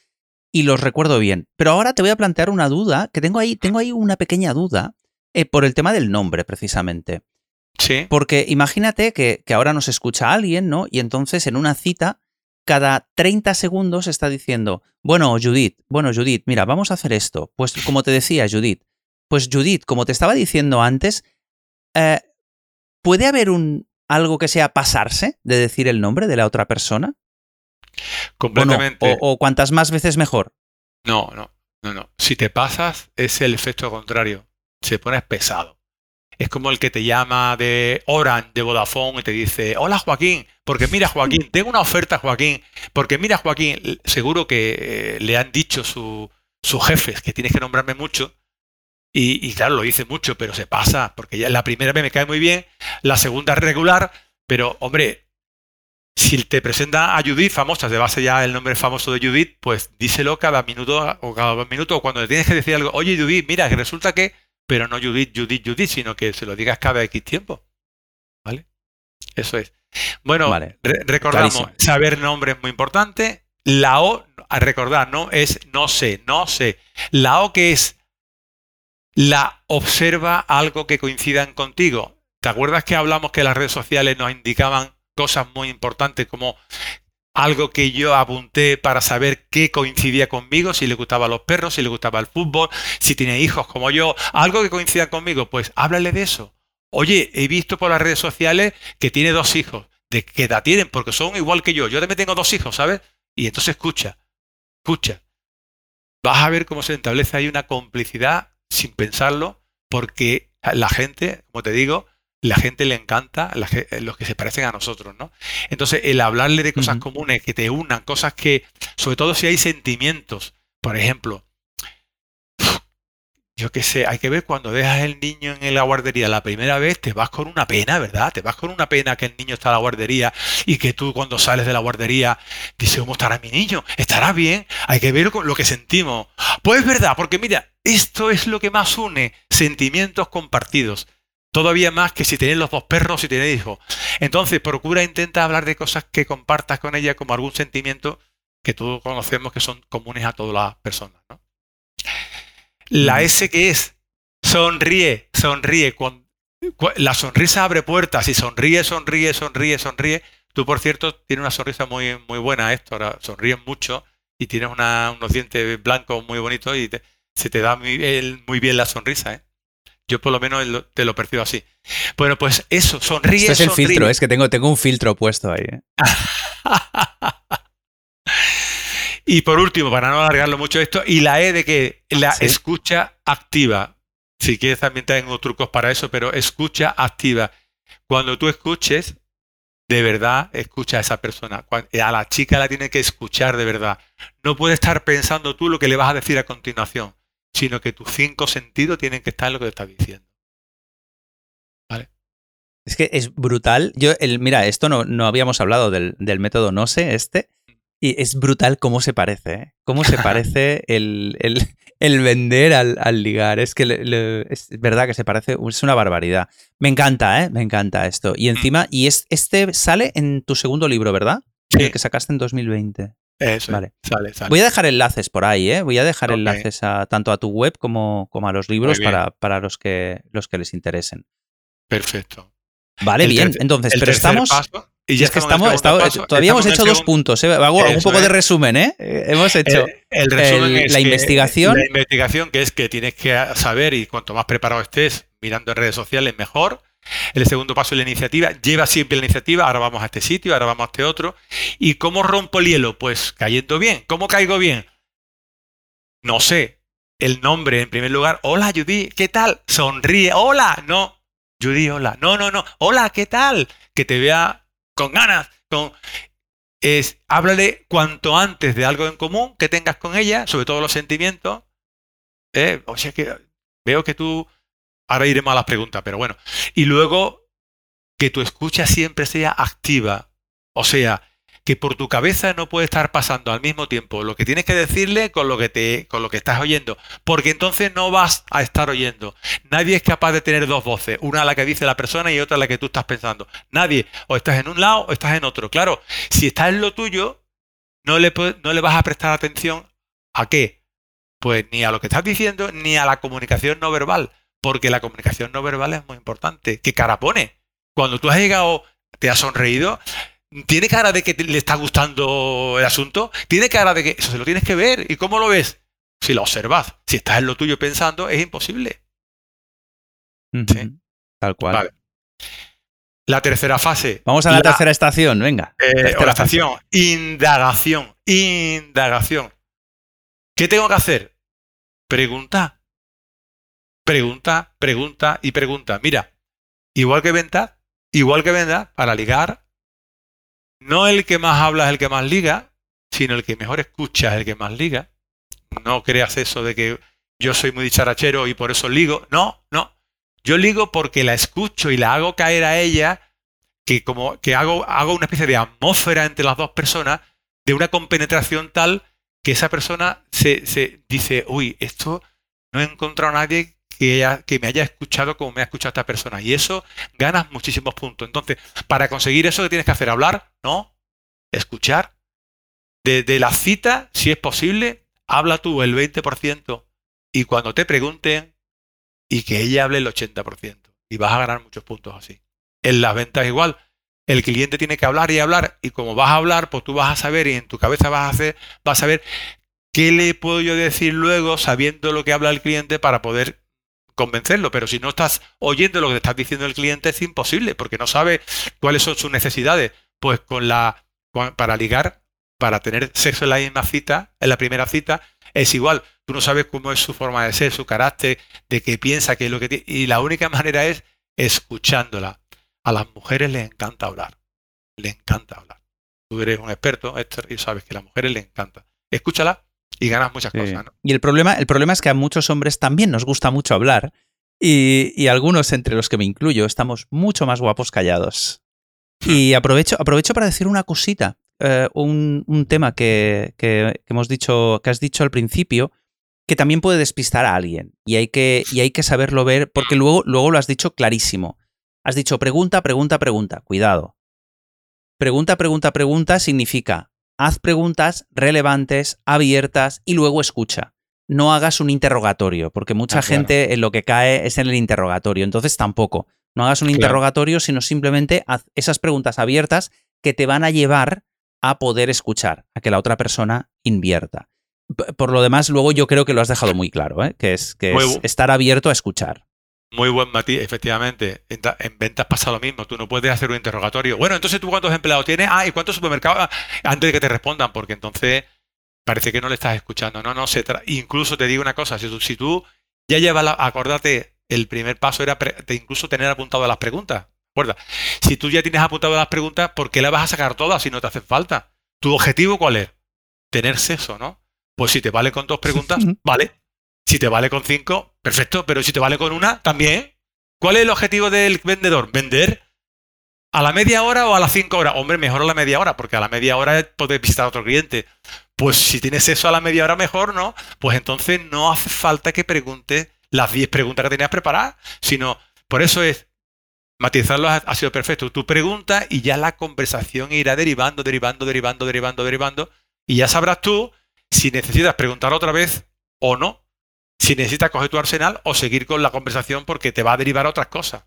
y los recuerdo bien. Pero ahora te voy a plantear una duda, que tengo ahí, tengo ahí una pequeña duda eh, por el tema del nombre, precisamente. Sí. Porque imagínate que, que ahora nos escucha alguien, ¿no? Y entonces en una cita cada 30 segundos está diciendo, bueno, Judith, bueno, Judith, mira, vamos a hacer esto. Pues como te decía, Judith, pues Judith, como te estaba diciendo antes, eh, ¿puede haber un, algo que sea pasarse de decir el nombre de la otra persona? Completamente. O, cuantas más veces mejor. No, no, no, no. Si te pasas, es el efecto contrario. Se pone pesado. Es como el que te llama de Orange, de Vodafone, y te dice, hola Joaquín, porque mira Joaquín, tengo una oferta Joaquín, porque mira Joaquín, seguro que eh, le han dicho sus jefes que tienes que nombrarme mucho, y, claro, lo dice mucho, pero se pasa, porque ya la primera vez me cae muy bien, la segunda es regular, pero hombre, si te presenta a Judith famosa, te base ya el nombre famoso de Judith, pues díselo cada minuto o cada dos minutos, o cuando le tienes que decir algo, oye Judith, mira, que resulta que pero no Judith, Judith, Judith, sino que se lo digas cada X tiempo. ¿Vale? Eso es. Bueno, recordamos, saber nombre es muy importante. La O, a recordar, no es no sé, no sé. La O que es la observa algo que coincidan contigo. ¿Te acuerdas que hablamos que las redes sociales nos indicaban cosas muy importantes como algo que yo apunté para saber qué coincidía conmigo, si le gustaban los perros, si le gustaba el fútbol, si tiene hijos como yo, algo que coincida conmigo, pues háblale de eso. Oye, he visto por las redes sociales que tiene dos hijos. ¿De qué edad tienen? Porque son igual que yo. Yo también tengo dos hijos, ¿sabes? Y entonces escucha, escucha. Vas a ver cómo se establece ahí una complicidad sin pensarlo, porque la gente, como te digo, la gente le encanta eh, los que se parecen a nosotros, ¿no? Entonces, el hablarle de cosas comunes que te unan, cosas que, sobre todo si hay sentimientos, por ejemplo, yo qué sé, hay que ver cuando dejas el niño en la guardería la primera vez, te vas con una pena, ¿verdad? Te vas con una pena que el niño está en la guardería y que tú cuando sales de la guardería dices, ¿cómo estará mi niño? ¿Estará bien? Hay que ver lo que sentimos. Pues es verdad, porque mira, esto es lo que más une sentimientos compartidos. Todavía más que si tienes los dos perros y tienes hijos. Entonces, procura, intenta hablar de cosas que compartas con ella como algún sentimiento que todos conocemos que son comunes a todas las personas. La S que es sonríe, sonríe. la sonrisa abre puertas y sonríe, sonríe, sonríe, sonríe. Tú, por cierto, tienes una sonrisa muy, muy buena, esto. Ahora sonríes mucho y tienes unos dientes blancos muy bonitos y se te da muy, muy bien la sonrisa. ¿eh? Yo por lo menos te lo percibo así. Bueno, pues eso, sonríe. Este es el filtro, es que tengo, tengo un filtro puesto ahí. ¿eh? y por último, para no alargarlo mucho esto, y la E de que la escucha activa. Si quieres también tengo trucos para eso, pero escucha activa. Cuando tú escuches, de verdad, escucha a esa persona. A la chica la tiene que escuchar de verdad. No puede estar pensando tú lo que le vas a decir a continuación sino que tus cinco sentidos tienen que estar en lo que te estás diciendo. ¿Vale? Es que es brutal. Yo, el, mira, esto no, no habíamos hablado del, método no sé, este. Y es brutal cómo se parece, ¿eh? Cómo se parece el, vender al, ligar. Es que es verdad que se parece, es una barbaridad. Me encanta, ¿eh? Me encanta esto. Y mm. encima, y es, este sale en tu segundo libro, ¿verdad? Sí. El que sacaste en 2020. Eso, vale. Sale, Voy a dejar enlaces por ahí, ¿eh? Voy a dejar enlaces a, tanto a tu web como, como a los libros para, para, los, que, los que les interesen. Perfecto. Vale, bien. Entonces, pero estamos. Y ya es que estamos, todavía hemos hecho dos puntos. ¿eh? Hago un poco de resumen, ¿eh? Hemos hecho el, resumen la investigación. La investigación, que es que tienes que saber y cuanto más preparado estés mirando en redes sociales, mejor. El segundo paso es la iniciativa. Lleva siempre la iniciativa. Ahora vamos a este sitio, ahora vamos a este otro. ¿Y cómo rompo el hielo? Pues cayendo bien. ¿Cómo caigo bien? No sé. El nombre en primer lugar. Hola, Judy. ¿Qué tal? Sonríe. Hola. No. Judy, hola. No, no, no. Hola, ¿qué tal? Que te vea con ganas. Con... Es, háblale cuanto antes de algo en común que tengas con ella, sobre todo los sentimientos. Eh, o sea que veo que tú Ahora iremos a las preguntas, pero bueno. Y luego que tu escucha siempre sea activa. O sea, que por tu cabeza no puede estar pasando al mismo tiempo lo que tienes que decirle con lo que te con lo que estás oyendo, porque entonces no vas a estar oyendo. Nadie es capaz de tener dos voces, una la que dice la persona y otra la que tú estás pensando. Nadie, o estás en un lado o estás en otro. Claro, si estás en lo tuyo, no le, no le vas a prestar atención a qué? Pues ni a lo que estás diciendo ni a la comunicación no verbal, porque la comunicación no verbal es muy importante. ¿Qué cara pone? Cuando tú has llegado, te has sonreído, ¿Tiene cara de que le está gustando el asunto? ¿Tiene cara de que eso se lo tienes que ver? ¿Y cómo lo ves? Si lo observas. Si estás en lo tuyo pensando, es imposible. Tal cual. La tercera fase. Vamos a la, tercera estación, venga. Eh, la estación. Indagación. Indagación. ¿Qué tengo que hacer? Pregunta. Pregunta, pregunta y pregunta. Mira, igual que venta, igual que venda, para ligar, no el que más habla es el que más liga, sino el que mejor escucha es el que más liga. No creas eso de que yo soy muy dicharachero y por eso ligo. No, no. Yo ligo porque la escucho y la hago caer a ella, que como que hago, hago una especie de atmósfera entre las dos personas, de una compenetración tal que esa persona se, se dice, uy, esto no he encontrado a nadie que, me haya escuchado como me ha escuchado esta persona. Y eso ganas muchísimos puntos. Entonces, para conseguir eso, ¿qué tienes que hacer? ¿Hablar? No. Escuchar. De, la cita, si es posible, habla tú el 20% y cuando te pregunten, y que ella hable el 80%. Y vas a ganar muchos puntos así. En las ventas igual. El cliente tiene que hablar y hablar y como vas a hablar, pues tú vas a saber y en tu cabeza vas a hacer, vas a saber qué le puedo yo decir luego sabiendo lo que habla el cliente para poder convencerlo, pero si no estás oyendo lo que te estás diciendo el cliente es imposible porque no sabe cuáles son sus necesidades. Pues con la para ligar, para tener sexo en la misma cita, en la primera cita, es igual. Tú no sabes cómo es su forma de ser, su carácter, de qué piensa, qué es lo que tiene. Y la única manera es escuchándola. A las mujeres les encanta hablar. Le encanta hablar. Tú eres un experto, y sabes que a las mujeres les encanta. Escúchala y ganas muchas cosas. Y el problema, el problema es que a muchos hombres también nos gusta mucho hablar y, algunos, entre los que me incluyo, estamos mucho más guapos callados. Hmm. Y aprovecho, aprovecho para decir una cosita, eh, un, tema que, hemos dicho, que has dicho al principio, que también puede despistar a alguien y hay que, y hay que saberlo ver porque luego, luego lo has dicho clarísimo. Has dicho pregunta, pregunta, pregunta. Cuidado. Pregunta, pregunta, pregunta significa haz preguntas relevantes, abiertas y luego escucha. No hagas un interrogatorio, porque mucha ah, gente en lo que cae es en el interrogatorio. Entonces tampoco. No hagas un interrogatorio, sino simplemente haz esas preguntas abiertas que te van a llevar a poder escuchar, a que la otra persona invierta. Por lo demás, luego yo creo que lo has dejado muy claro, ¿eh? que, es, que es estar abierto a escuchar. Muy buen matiz, efectivamente. En, ventas pasa lo mismo. Tú no puedes hacer un interrogatorio. Bueno, entonces tú cuántos empleados tienes. Ah, ¿y cuántos supermercados? Ah, antes de que te respondan, porque entonces parece que no le estás escuchando. No, no, se incluso te digo una cosa. Si tú, si tú ya llevas, la, acordate, el primer paso era incluso tener apuntado las preguntas. ¿Recuerda? Si tú ya tienes apuntado las preguntas, ¿por qué las vas a sacar todas si no te hacen falta? ¿Tu objetivo cuál es? Tener sexo, ¿no? Pues si te vale con dos preguntas, vale. Si te vale con cinco, perfecto, pero si te vale con una, también. ¿Cuál es el objetivo del vendedor? Vender a la media hora o a las cinco horas. Hombre, mejor a la media hora, porque a la media hora puedes visitar a otro cliente. Pues si tienes eso a la media hora, mejor, ¿no? Pues entonces no hace falta que preguntes las 10 preguntas que tenías preparadas, sino por eso es matizarlo ha, sido perfecto. Tú preguntas y ya la conversación irá derivando, derivando, derivando, derivando, derivando. Y ya sabrás tú si necesitas preguntar otra vez o no si necesitas coger tu arsenal o seguir con la conversación porque te va a derivar a otras cosas.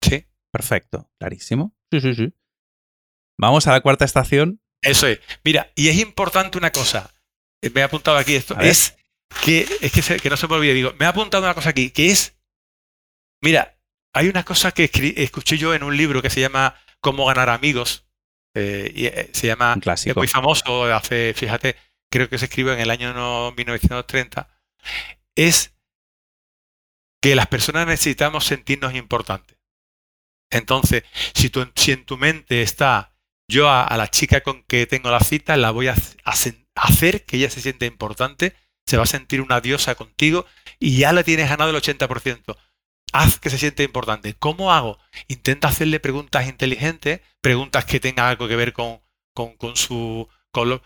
Sí. Perfecto, clarísimo. Sí, sí, sí. Vamos a la cuarta estación. Eso es. Mira, y es importante una cosa. Eh, me he apuntado aquí esto. Es que, es que, no se me olvide. Digo, me he apuntado una cosa aquí, que es. Mira, hay una cosa que escuché yo en un libro que se llama Cómo ganar amigos. Eh, y, eh, se llama. Un clásico. Es muy famoso. Hace, fíjate, creo que se escribió en el año 1930 es que las personas necesitamos sentirnos importantes. Entonces, si, en tu mente está, yo a, la chica con que tengo la cita, la voy a, hacer que ella se sienta importante, se va a sentir una diosa contigo y ya le tienes ganado el 80%. Haz que se siente importante. ¿Cómo hago? Intenta hacerle preguntas inteligentes, preguntas que tengan algo que ver con, con, con, su, con,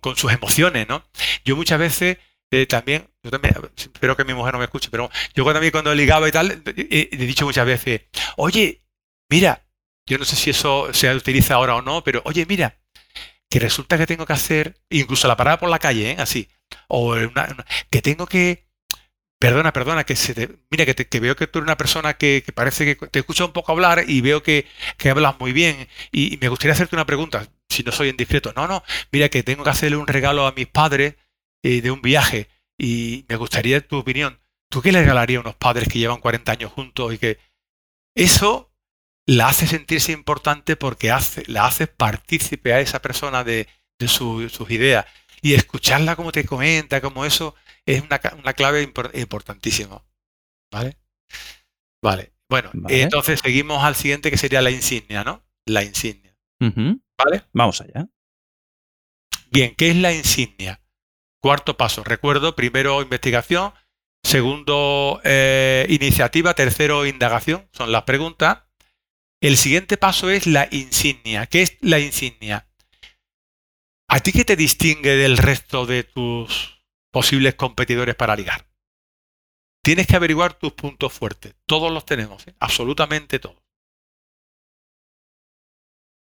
con, sus emociones, ¿no? Yo muchas veces eh, también, yo también, espero que mi mujer no me escuche, pero yo también cuando he ligado y tal, he, dicho muchas veces, oye, mira, yo no sé si eso se utiliza ahora o no, pero oye, mira, que resulta que tengo que hacer, incluso la parada por la calle, ¿eh? así, o que tengo que, perdona, perdona, que se te, mira, que, que, veo que tú eres una persona que, parece que te escucha un poco hablar y veo que, que hablas muy bien y, me gustaría hacerte una pregunta, si no soy indiscreto. No, no, mira que tengo que hacerle un regalo a mis padres eh, de un viaje y me gustaría tu opinión. ¿Tú qué le regalarías a unos padres que llevan 40 años juntos y que eso la hace sentirse importante porque hace, la hace partícipe a esa persona de, de sus ideas? Y escucharla como te comenta, como eso, es una, clave importantísima. ¿Vale? Vale. Bueno, entonces seguimos al siguiente que sería la insignia, ¿no? La insignia. ¿Vale? Vamos allá. Bien, ¿qué es la insignia? Cuarto paso. Recuerdo, primero investigación, segundo eh, iniciativa, tercero indagación, son las preguntas. El siguiente paso es la insignia. ¿Qué es la insignia? ¿A ti qué te distingue del resto de tus posibles competidores para ligar? Tienes que averiguar tus puntos fuertes. Todos los tenemos, ¿eh? absolutamente todos.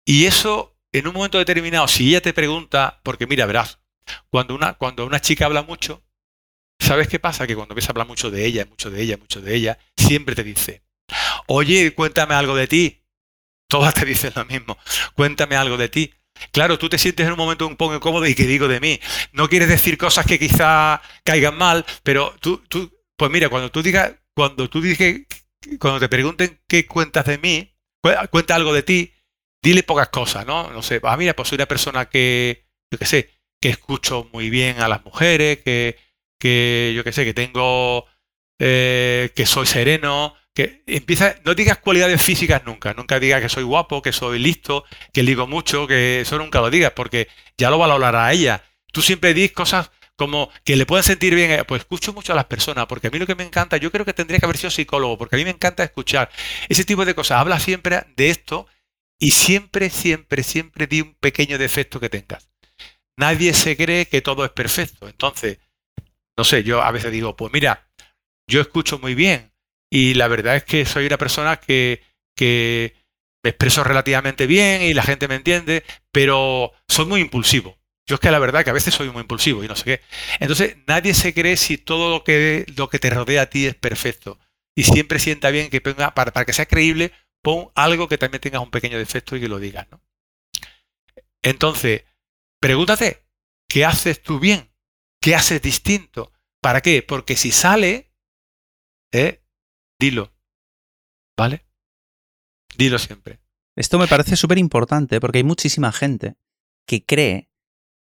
Y eso, en un momento determinado, si ella te pregunta, porque mira, verás, cuando una, cuando una chica habla mucho, ¿sabes qué pasa? Que cuando ves hablar mucho de ella, mucho de ella, mucho de ella, siempre te dice, oye, cuéntame algo de ti. Todas te dicen lo mismo, cuéntame algo de ti. Claro, tú te sientes en un momento un poco incómodo y que digo de mí. No quieres decir cosas que quizá caigan mal, pero tú, tú pues mira, cuando tú digas, cuando tú digas, cuando te pregunten qué cuentas de mí, cuenta algo de ti, dile pocas cosas, ¿no? No sé, ah, mira, pues soy una persona que, yo qué sé, que escucho muy bien a las mujeres, que, que yo qué sé, que tengo, eh, que soy sereno, que empieza, no digas cualidades físicas nunca, nunca digas que soy guapo, que soy listo, que digo mucho, que eso nunca lo digas, porque ya lo valorará ella. Tú siempre dices cosas como que le pueden sentir bien, eh, pues escucho mucho a las personas, porque a mí lo que me encanta, yo creo que tendría que haber sido psicólogo, porque a mí me encanta escuchar ese tipo de cosas. Habla siempre de esto y siempre, siempre, siempre di un pequeño defecto que tengas. Nadie se cree que todo es perfecto. Entonces, no sé, yo a veces digo, pues mira, yo escucho muy bien, y la verdad es que soy una persona que, que me expreso relativamente bien y la gente me entiende, pero soy muy impulsivo. Yo es que la verdad que a veces soy muy impulsivo y no sé qué. Entonces, nadie se cree si todo lo que, lo que te rodea a ti es perfecto. Y siempre sienta bien que ponga, para, para que sea creíble, pon algo que también tengas un pequeño defecto y que lo digas. ¿no? Entonces, pregúntate, ¿qué haces tú bien? ¿Qué haces distinto? ¿Para qué? Porque si sale, ¿eh? Dilo. ¿Vale? Dilo siempre. Esto me parece súper importante porque hay muchísima gente que cree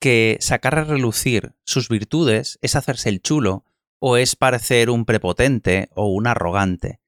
que sacar a relucir sus virtudes es hacerse el chulo o es parecer un prepotente o un arrogante.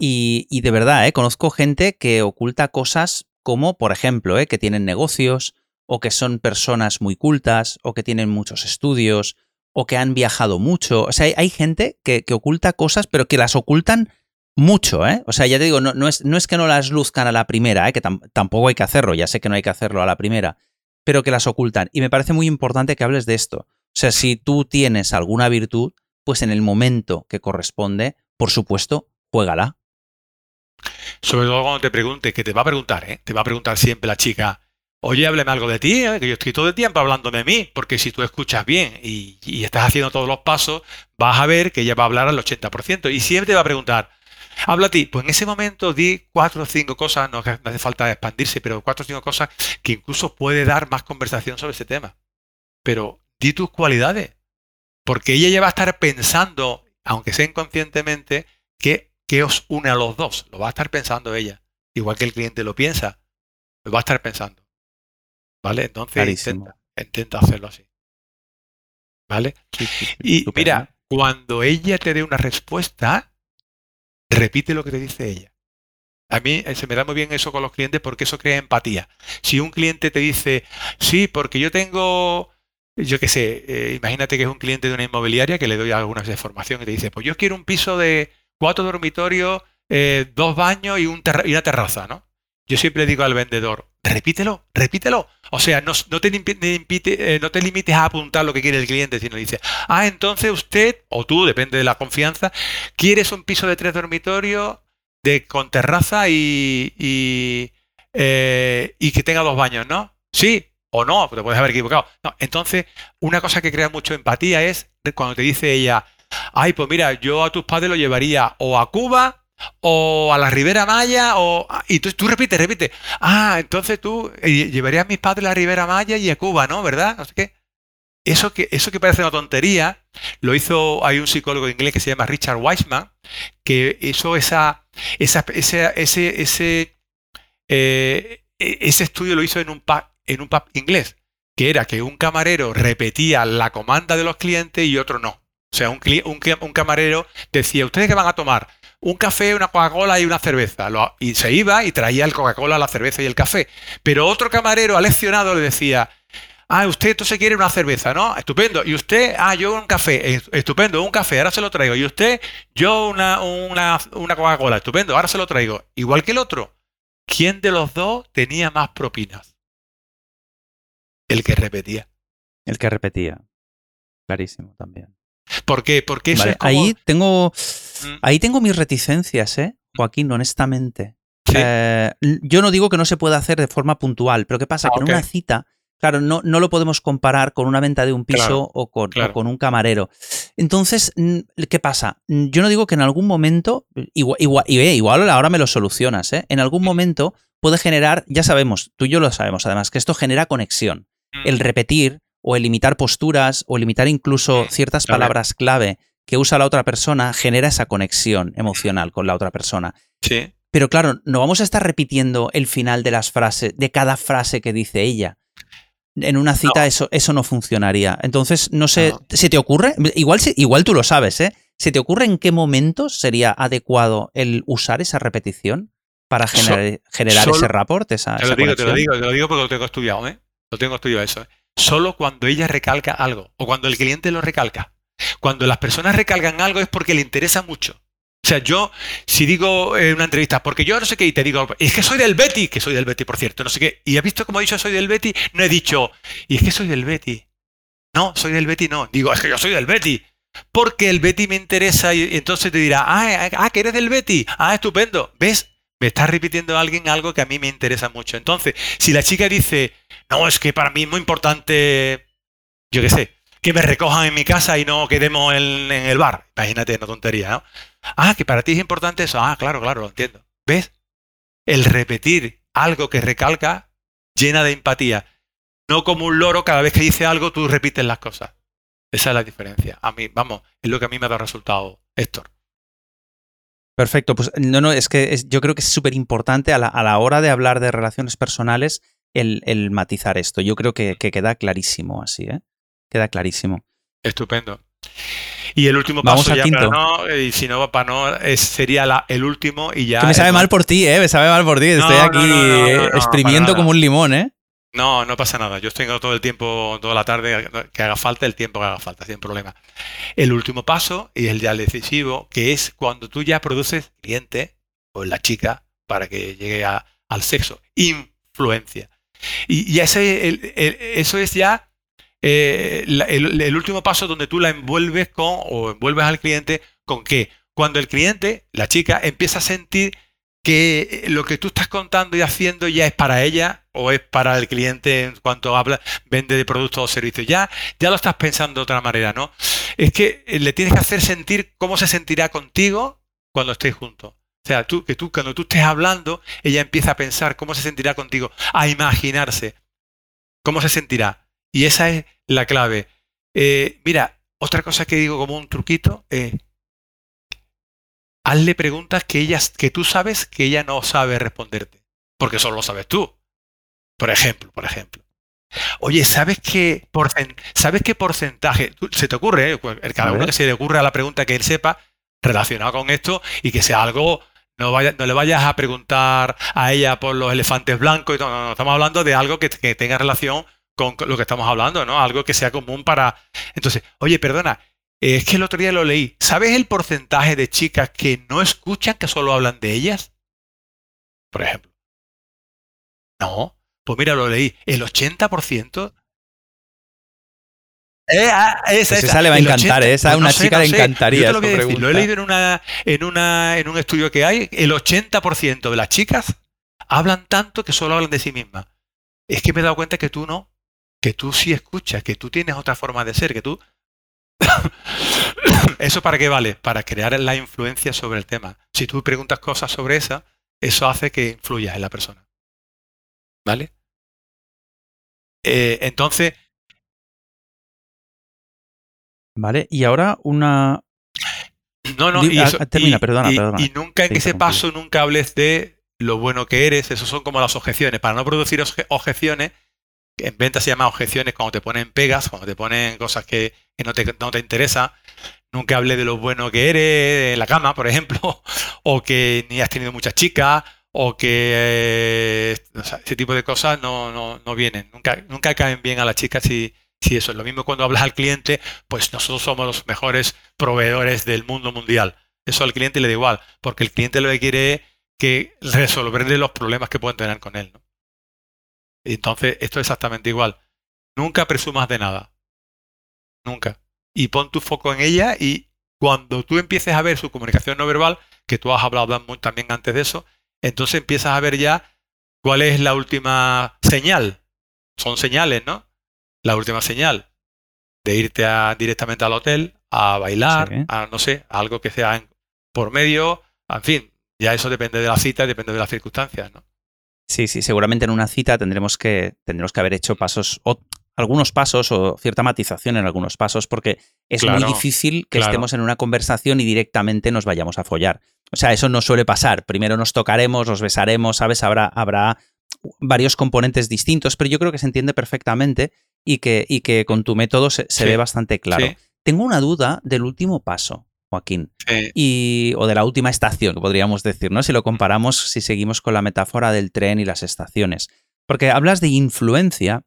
Y, de verdad, ¿eh? conozco gente que oculta cosas como, por ejemplo, ¿eh? que tienen negocios o que son personas muy cultas o que tienen muchos estudios o que han viajado mucho. O sea, hay, gente que, que, oculta cosas, pero que las ocultan mucho, ¿eh? O sea, ya te digo, no, no, es, no es, que no las luzcan a la primera, ¿eh? que tampoco hay que hacerlo, ya sé que no hay que hacerlo a la primera, pero que las ocultan. Y me parece muy importante que hables de esto. O sea, si tú tienes alguna virtud, pues en el momento que corresponde, por supuesto, juégala. Sobre todo cuando te pregunte, que te va a preguntar, ¿eh? Te va a preguntar siempre la chica, oye, hábleme algo de ti, ¿eh? que yo estoy todo el tiempo hablando de mí, porque si tú escuchas bien y, estás haciendo todos los pasos, vas a ver que ella va a hablar al 80%. Y siempre te va a preguntar, Habla a ti. Pues en ese momento di cuatro o cinco cosas, no, hace falta expandirse, pero cuatro o cinco cosas que incluso puede dar más conversación sobre ese tema. Pero di tus cualidades. Porque ella ya va a estar pensando, aunque sea inconscientemente, que, que os une a los dos. Lo va a estar pensando ella. Igual que el cliente lo piensa. Lo va a estar pensando. ¿Vale? Entonces intenta, intenta, hacerlo así. ¿Vale? y mira, cuando ella te dé una respuesta, repite lo que te dice ella. A mí eh, se me da muy bien eso con los clientes porque eso crea empatía. Si un cliente te dice, sí, porque yo tengo, yo qué sé, eh, imagínate que es un cliente de una inmobiliaria que le doy alguna formación y te dice, pues yo quiero un piso de cuatro dormitorios, eh, dos baños y, un y una terraza, ¿no? Yo siempre digo al vendedor, repítelo, repítelo. O sea, no, te, eh, no te limites a apuntar lo que quiere el cliente, sino dice, ah, entonces usted, o tú, depende de la confianza, quieres un piso de tres dormitorios de, con terraza y, y, eh, y que tenga dos baños, ¿no? Sí, o no, te puedes haber equivocado. entonces, una cosa que crea mucho empatía es cuando te dice ella, ay, pues mira, yo a tus padres lo llevaría o a Cuba o a la Ribera Maya, o... Ah, y tú, tú repites, repite. Ah, entonces tú eh, llevarías a mis padres a la Ribera Maya y a Cuba, ¿no? ¿Verdad? No sé qué. Eso que, eso que parece una tontería, lo hizo, hay un psicólogo inglés que se llama Richard Weissman, que hizo esa, esa, ese, ese, eh, e, ese estudio lo hizo en un, pub, en un pub inglés, que era que un camarero repetía la comanda de los clientes y otro no. O sea, un, un, un camarero decía, ¿ustedes qué van a tomar? Un café, una Coca-Cola y una cerveza. y se iba y traía el Coca-Cola, la cerveza y el café. Pero otro camarero aleccionado le decía, ah, usted entonces quiere una cerveza, ¿no? Estupendo. Y usted, ah, yo un café, estupendo, un café, ahora se lo traigo. Y usted, yo una, una, una Coca-Cola, estupendo, ahora se lo traigo. Igual que el otro. ¿Quién de los dos tenía más propinas? El que repetía. El que repetía. Clarísimo también. ¿Por qué? Porque eso Ahí tengo. Mm. Ahí tengo mis reticencias, ¿eh? Joaquín, honestamente. Eh, yo no digo que no se pueda hacer de forma puntual, pero ¿qué pasa? que en una cita, claro, no, no, lo podemos comparar con una venta de un piso o, con, con, un camarero. Entonces, ¿qué pasa? Yo no digo que en algún momento, igual, igual, igual ahora me lo solucionas, ¿eh? En algún momento puede generar, ya sabemos, tú y yo lo sabemos además, que esto genera conexión. El mm. repetir, o el limitar posturas o limitar incluso ciertas palabras clave que usa la otra persona genera esa conexión emocional con la otra persona. Sí. Pero claro, no vamos a estar repitiendo el final de las frases, de cada frase que dice ella. En una cita Eso, eso no funcionaría. Entonces, no sé, ¿se te ocurre? Igual, igual tú lo sabes, ¿eh? ¿Se te ocurre en qué momentos sería adecuado el usar esa repetición para generar, generar ese rapport? Esa, te, lo digo, te, lo digo, te lo digo porque lo tengo estudiado, ¿eh? Lo tengo estudiado eso. ¿eh? Solo cuando ella recalca algo o cuando el cliente lo recalca. Cuando las personas recalcan algo es porque le interesa mucho. O sea, yo, si digo en una entrevista, porque yo no sé qué, y te digo, es que soy del Betty, que soy del Betty, por cierto, no sé qué, y has visto cómo he dicho soy del Betty, no he dicho, y es que soy del Betty. No, soy del Betty, no. Digo, es que yo soy del Betty. Porque el Betty me interesa y entonces te dirá, ah, ah, que eres del Betty. Ah, estupendo. ¿Ves? Me está repitiendo alguien algo que a mí me interesa mucho. Entonces, si la chica dice, no, es que para mí es muy importante, yo qué sé, que me recojan en mi casa y no quedemos en, el bar. Imagínate, una tontería, ¿no? Ah, que para ti es importante eso. Ah, claro, claro, lo entiendo. ¿Ves? El repetir algo que recalca llena de empatía. No como un loro, cada vez que dice algo tú repites las cosas. Esa es la diferencia. A mí, vamos, es lo que a mí me ha dado resultado, Héctor. Perfecto, pues no, no, es que yo creo que es súper importante a la, hora de hablar de relaciones personales el, matizar esto. Yo creo que, queda clarísimo así, ¿eh? Queda clarísimo. Estupendo. Y el último paso Vamos ya para no, y si no para no, sería el último y ya. me sabe mal por ti, ¿eh? Me sabe mal por ti. Estoy aquí exprimiendo como un limón, ¿eh? No, no pasa nada. Yo tengo todo el tiempo, toda la tarde que haga falta, el tiempo que haga falta, sin problema. El último paso, y el ya decisivo, que es cuando tú ya produces cliente o la chica para que llegue al sexo. Influencia. Y, ese, eso es ya eh, el, último paso donde tú la envuelves con, o envuelves al cliente con qué. Cuando el cliente, la chica, empieza a sentir que lo que tú estás contando y haciendo ya es para ella o es para el cliente en cuanto habla, vende de productos o servicios. Ya, ya lo estás pensando de otra manera, ¿no? Es que eh, le tienes que hacer sentir cómo se sentirá contigo cuando estéis juntos. O sea, tú, que tú, cuando tú estés hablando, ella empieza a pensar cómo se sentirá contigo, a imaginarse cómo se sentirá. Y esa es la clave. Eh, mira, otra cosa que digo como un truquito, eh, hazle preguntas que, ella, que tú sabes que ella no sabe responderte, porque solo lo sabes tú. Por ejemplo, por ejemplo. Oye, ¿sabes qué, ¿sabes qué porcentaje? Se te ocurre, eh? Pues, cada uno que se le ocurra la pregunta que él sepa relacionada con esto y que sea algo, no, no le vayas a preguntar a ella por los elefantes blancos, y todo, no, no, estamos hablando de algo que, que tenga relación con lo que estamos hablando, ¿no? Algo que sea común para... Entonces, oye, perdona, es que el otro día lo leí. ¿Sabes el porcentaje de chicas que no escuchan, que solo hablan de ellas? Por ejemplo. No. Pues mira, lo leí. El 80% eh, ah, esa, pues esa, le va a encantar, esa pues una chica le encantaría. lo, lo he leído en, una, en, una, en un estudio que hay, el 80% de las chicas hablan tanto que solo hablan de sí mismas. Es que me he dado cuenta que tú no, que tú sí escuchas, que tú tienes otra forma de ser, que tú... ¿Eso para qué vale? Para crear la influencia sobre el tema. Si tú preguntas cosas sobre esa, eso hace que influyas en la persona. ¿Vale? Eh, entonces, Vale, y ahora una... No, no, y, ah, termina, perdona, perdona. Y nunca en ese paso, nunca hables de lo bueno que eres, eso son como las objeciones. Para no producir objeciones, en venta se llama objeciones cuando te ponen pegas, cuando te ponen cosas que, no, te, no te interesan. Nunca hable de lo bueno que eres en la cama, por ejemplo, o que ni has tenido muchas chicas, o que ese tipo de cosas no, no, no vienen. Nunca, nunca caen bien a las chicas si, si eso es lo mismo cuando hablas al cliente, pues nosotros somos los mejores proveedores del mundo mundial. Eso al cliente le da igual, porque el cliente lo que quiere es que resolverle los problemas que pueden tener con él. Entonces, esto es exactamente igual. Nunca presumas de nada. Nunca. Y pon tu foco en ella y cuando tú empieces a ver su comunicación no verbal, que tú has hablado también antes de eso, entonces empiezas a ver ya cuál es la última señal. Son señales, ¿no? La última señal de irte directamente al hotel a bailar, a no sé, algo que sea por medio, en fin, ya eso depende de la cita y depende de las circunstancias, ¿no? Sí, sí, seguramente en una cita tendremos que, tendremos que haber hecho pasos, o algunos pasos o cierta matización en algunos pasos, porque es muy difícil que estemos en una conversación y directamente nos vayamos a follar. O sea, eso no suele pasar. Primero nos tocaremos, nos besaremos, ¿sabes? Habrá, habrá varios componentes distintos, pero yo creo que se entiende perfectamente y que, y que con tu método se, ve bastante claro. Tengo una duda del último paso, Joaquín, y, o de la última estación, podríamos decir, ¿no? Si lo comparamos, si seguimos con la metáfora del tren y las estaciones. Porque hablas de influencia,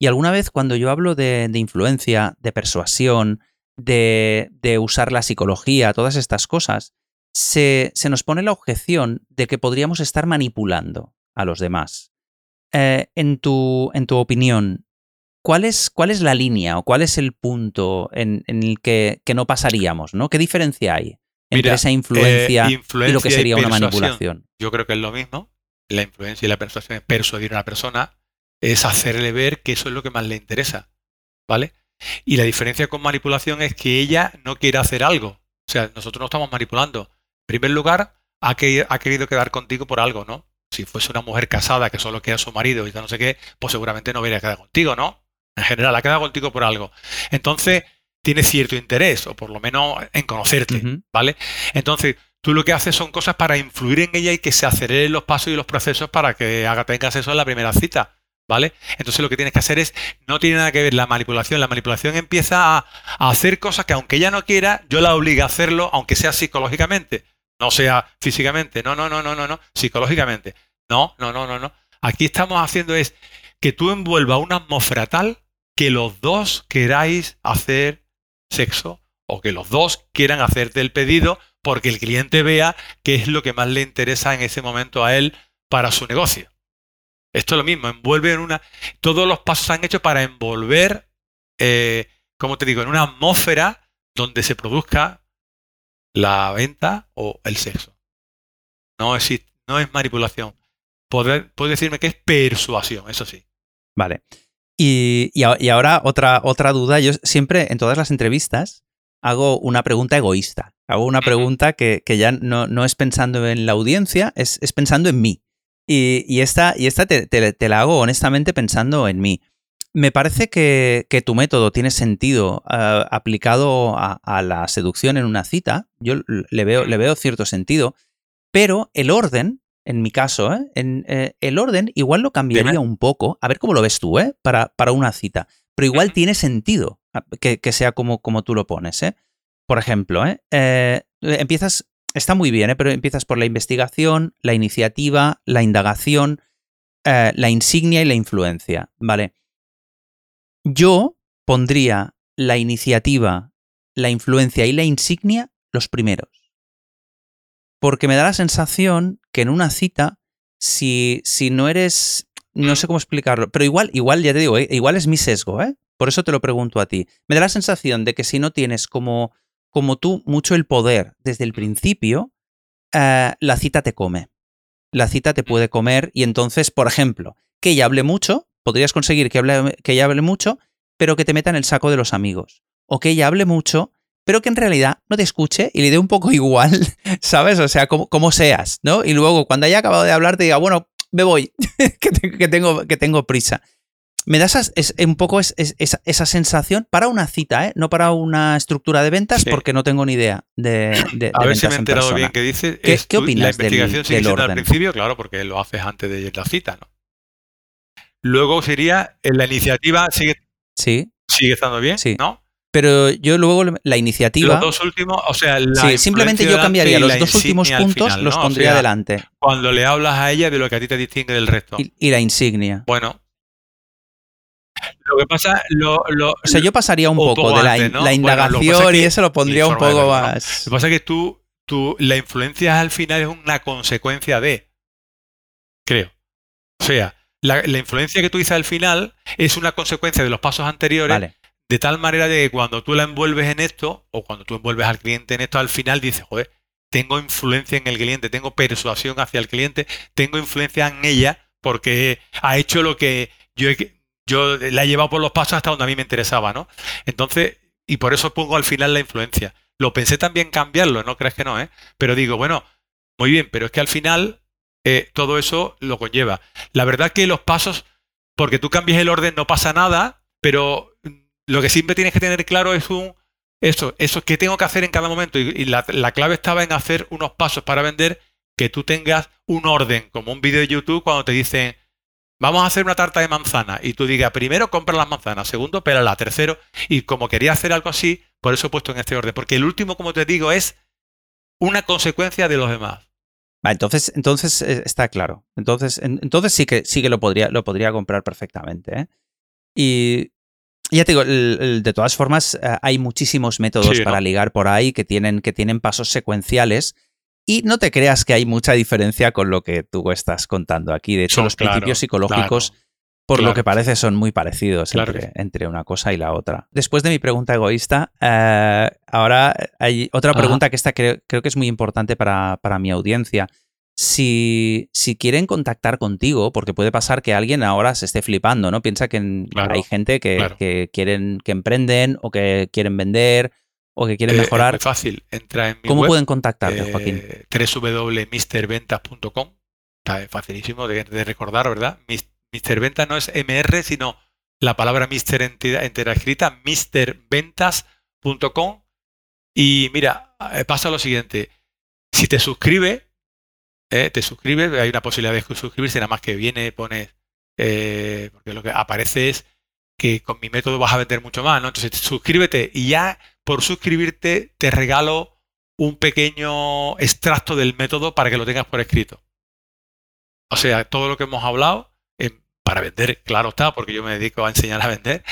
y alguna vez cuando yo hablo de, influencia, de persuasión, de, de, usar la psicología, todas estas cosas, se, se, nos pone la objeción de que podríamos estar manipulando a los demás. Eh, en, tu, en tu opinión, ¿cuál es, ¿cuál es la línea o cuál es el punto en, el que, no pasaríamos? ¿no? ¿Qué diferencia hay entre esa influencia, eh, y lo que sería una manipulación? Yo creo que es lo mismo. La influencia y la persuasión es persuadir a una persona, es hacerle ver que eso es lo que más le interesa. ¿Vale? Y la diferencia con manipulación es que ella no quiere hacer algo. O sea, nosotros no estamos manipulando. En primer lugar, ha, ha querido quedar contigo por algo, ¿no? Si fuese una mujer casada que solo queda su marido y no sé qué, pues seguramente no hubiera quedado contigo, ¿no? En general, ha quedado contigo por algo. Entonces, tiene cierto interés, o por lo menos en conocerte, ¿vale? Entonces, tú lo que haces son cosas para influir en ella y que se aceleren los pasos y los procesos para que haga, tengas eso en la primera cita. ¿Vale? Entonces lo que tienes que hacer es, no tiene nada que ver la manipulación, la manipulación empieza a, a hacer cosas que aunque ella no quiera, yo la obligo a hacerlo, aunque sea psicológicamente. No sea físicamente, no, no, no, no, no, no, psicológicamente. No, no, no, no, no. Aquí estamos haciendo es que tú envuelvas una atmósfera tal que los dos queráis hacer sexo o que los dos quieran hacerte el pedido porque el cliente vea qué es lo que más le interesa en ese momento a él para su negocio. Esto es lo mismo, envuelve en una... Todos los pasos se han hecho para envolver, eh, como te digo, en una atmósfera donde se produzca la venta o el sexo. No es, no es manipulación. Puedes decirme que es persuasión, eso sí. Vale. Y, ahora otra, otra duda. Yo siempre en todas las entrevistas hago una pregunta egoísta. Hago una pregunta que, ya no, es pensando en la audiencia, es, pensando en mí. Y, esta, y esta te, la hago honestamente pensando en mí. Me parece que, tu método tiene sentido eh, aplicado a, la seducción en una cita. Yo le veo, le veo cierto sentido, pero el orden, en mi caso, ¿eh? en, eh, el orden igual lo cambiaría un poco. A ver cómo lo ves tú, ¿eh? Para, para una cita. Pero igual tiene sentido ah, que, sea como, como, tú lo pones, ¿eh? Por ejemplo, ¿eh? empiezas, está muy bien, pero empiezas por la investigación, la iniciativa, la indagación, la insignia y la influencia, ¿vale? Yo pondría la iniciativa, la influencia y la insignia los primeros. Porque me da la sensación que en una cita, si, si no eres no sé cómo explicarlo, pero igual, igual, ya te digo, ¿eh? igual es mi sesgo, ¿eh? Por eso te lo pregunto a ti. Me da la sensación de que si no tienes como, como tú mucho el poder desde el principio, eh, la cita te come. La cita te puede comer y entonces, por ejemplo, que ella hable mucho, podrías conseguir que, hable, que ella hable mucho, pero que te meta en el saco de los amigos. O que ella hable mucho, pero que en realidad no te escuche y le dé un poco igual, ¿sabes? O sea, como, como seas, ¿no? Y luego cuando haya acabado de hablar te diga, bueno, me voy, que, te- que tengo, que tengo prisa. Me da esas- es, un poco es- es- esa, esa sensación para una cita, ¿eh? No para una estructura de ventas Sí. porque no tengo ni idea de, de, A de ver si me he en enterado persona. bien que dices. ¿Qué- qué opinas La del- investigación sigue del siendo al orden? principio, claro, porque lo haces antes de la cita, ¿no? Luego sería, en la iniciativa sigue, Sí, sigue estando bien, Sí. ¿no? pero yo luego la iniciativa... Los dos últimos, o sea, la Sí, simplemente yo cambiaría los dos últimos puntos, final, los ¿no? O pondría sea, delante. Cuando le hablas a ella de lo que a ti te distingue del resto. Y, y la insignia. Bueno. Lo que pasa, lo, lo, O sea, yo pasaría un O poco poco de la, antes, in- ¿no? la indagación y eso lo pondría un poco más. Lo que pasa es que tú, tú, la influencia al final es una consecuencia de, creo. O sea, la, la influencia que tú dices al final es una consecuencia de los pasos anteriores, Vale. de tal manera de que cuando tú la envuelves en esto, o cuando tú envuelves al cliente en esto, al final dices, joder, tengo influencia en el cliente, tengo persuasión hacia el cliente, tengo influencia en ella porque ha hecho lo que yo, he- yo la he llevado por los pasos hasta donde a mí me interesaba, ¿no? Entonces, y por eso pongo al final la influencia. Lo pensé también cambiarlo, no crees que no, ¿eh? Pero digo, bueno, muy bien, pero es que al final eh, todo eso lo conlleva. La verdad que los pasos, porque tú cambies el orden no pasa nada, pero lo que siempre tienes que tener claro es un eso, eso que tengo que hacer en cada momento. Y, la clave estaba en hacer unos pasos para vender que tú tengas un orden, como un vídeo de YouTube cuando te dicen vamos a hacer una tarta de manzana y tú digas primero compra las manzanas, segundo pélala, tercero y como quería hacer algo así, por eso he puesto en este orden, porque el último, como te digo, es una consecuencia de los demás. Entonces, entonces eh, está claro. Entonces, en- entonces sí que sí que lo podría, lo podría comprar perfectamente. ¿eh? Y ya te digo, el- el- de todas formas, eh, hay muchísimos métodos Sí, ¿no? para ligar por ahí que tienen, que tienen pasos secuenciales. Y no te creas que hay mucha diferencia con lo que tú estás contando aquí. De hecho, Son, los claro, principios psicológicos claro, por lo que parece son muy parecidos Claro entre, una cosa y la otra. Después de mi pregunta egoísta, eh, ahora hay otra Ajá. pregunta que esta creo, creo que es muy importante para, para mi audiencia. Si, si quieren contactar contigo, porque puede pasar que alguien ahora se esté flipando, ¿no? Piensa que Claro, hay gente que, que quieren, que emprenden o que quieren vender o que quieren Eh, mejorar. Es muy fácil, entra en mi ¿Cómo web, pueden contactarte, Joaquín? eh, www.misterventas.com. Está facilísimo de, de recordar, ¿verdad? Mis- Mister Ventas no es MR, sino la palabra Mister entera, entera escrita, misterventas.com. Y mira, eh, pasa lo siguiente. Si te suscribes, eh, te suscribes, hay una posibilidad de suscribirse, nada más que viene, pones, eh, porque lo que aparece es que con mi método vas a vender mucho más, ¿no? Entonces suscríbete y ya por suscribirte te regalo un pequeño extracto del método para que lo tengas por escrito. O sea, todo lo que hemos hablado, para vender, claro está, porque yo me dedico a enseñar a vender,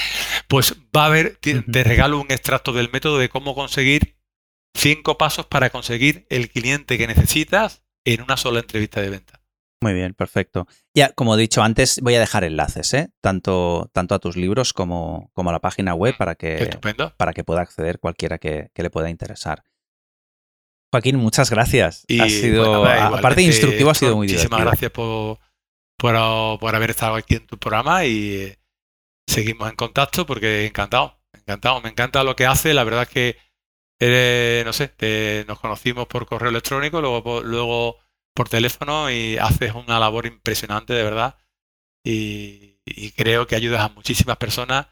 pues va a haber, te, regalo un extracto del método de cómo conseguir cinco pasos para conseguir el cliente que necesitas en una sola entrevista de venta. Muy bien, perfecto. Ya, como he dicho antes, voy a dejar enlaces, ¿eh? Tanto, tanto a tus libros como, como a la página web para que, Estupendo. para que pueda acceder cualquiera que, que le pueda interesar. Joaquín, muchas gracias. Y ha sido, nada, aparte de instructivo, ha sido muy Muchísimas divertido. gracias por, por, haber estado aquí en tu programa y seguimos en contacto porque encantado, encantado. Me encanta lo que hace. La verdad es que, eres, no sé, te- nos conocimos por correo electrónico, luego por, luego por teléfono y haces una labor impresionante, de verdad. Y, creo que ayudas a muchísimas personas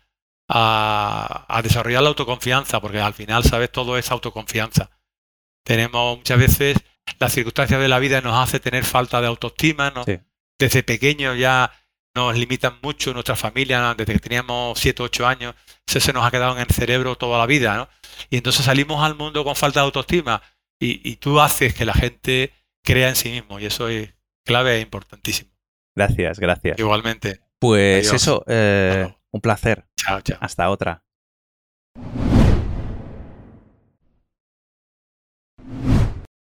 a, a desarrollar la autoconfianza, porque al final, sabes, todo es autoconfianza. Tenemos muchas veces las circunstancias de la vida nos hace tener falta de autoestima, ¿no? Sí. Desde pequeños ya nos limitan mucho nuestra familia, desde que teníamos 7 o 8 años, eso se nos ha quedado en el cerebro toda la vida, ¿no? Y entonces salimos al mundo con falta de autoestima y, y tú haces que la gente crea en sí mismo y eso es clave e importantísimo. Gracias, gracias. Igualmente. Pues Adiós. eso, eh, un placer. Chao, chao. Hasta otra.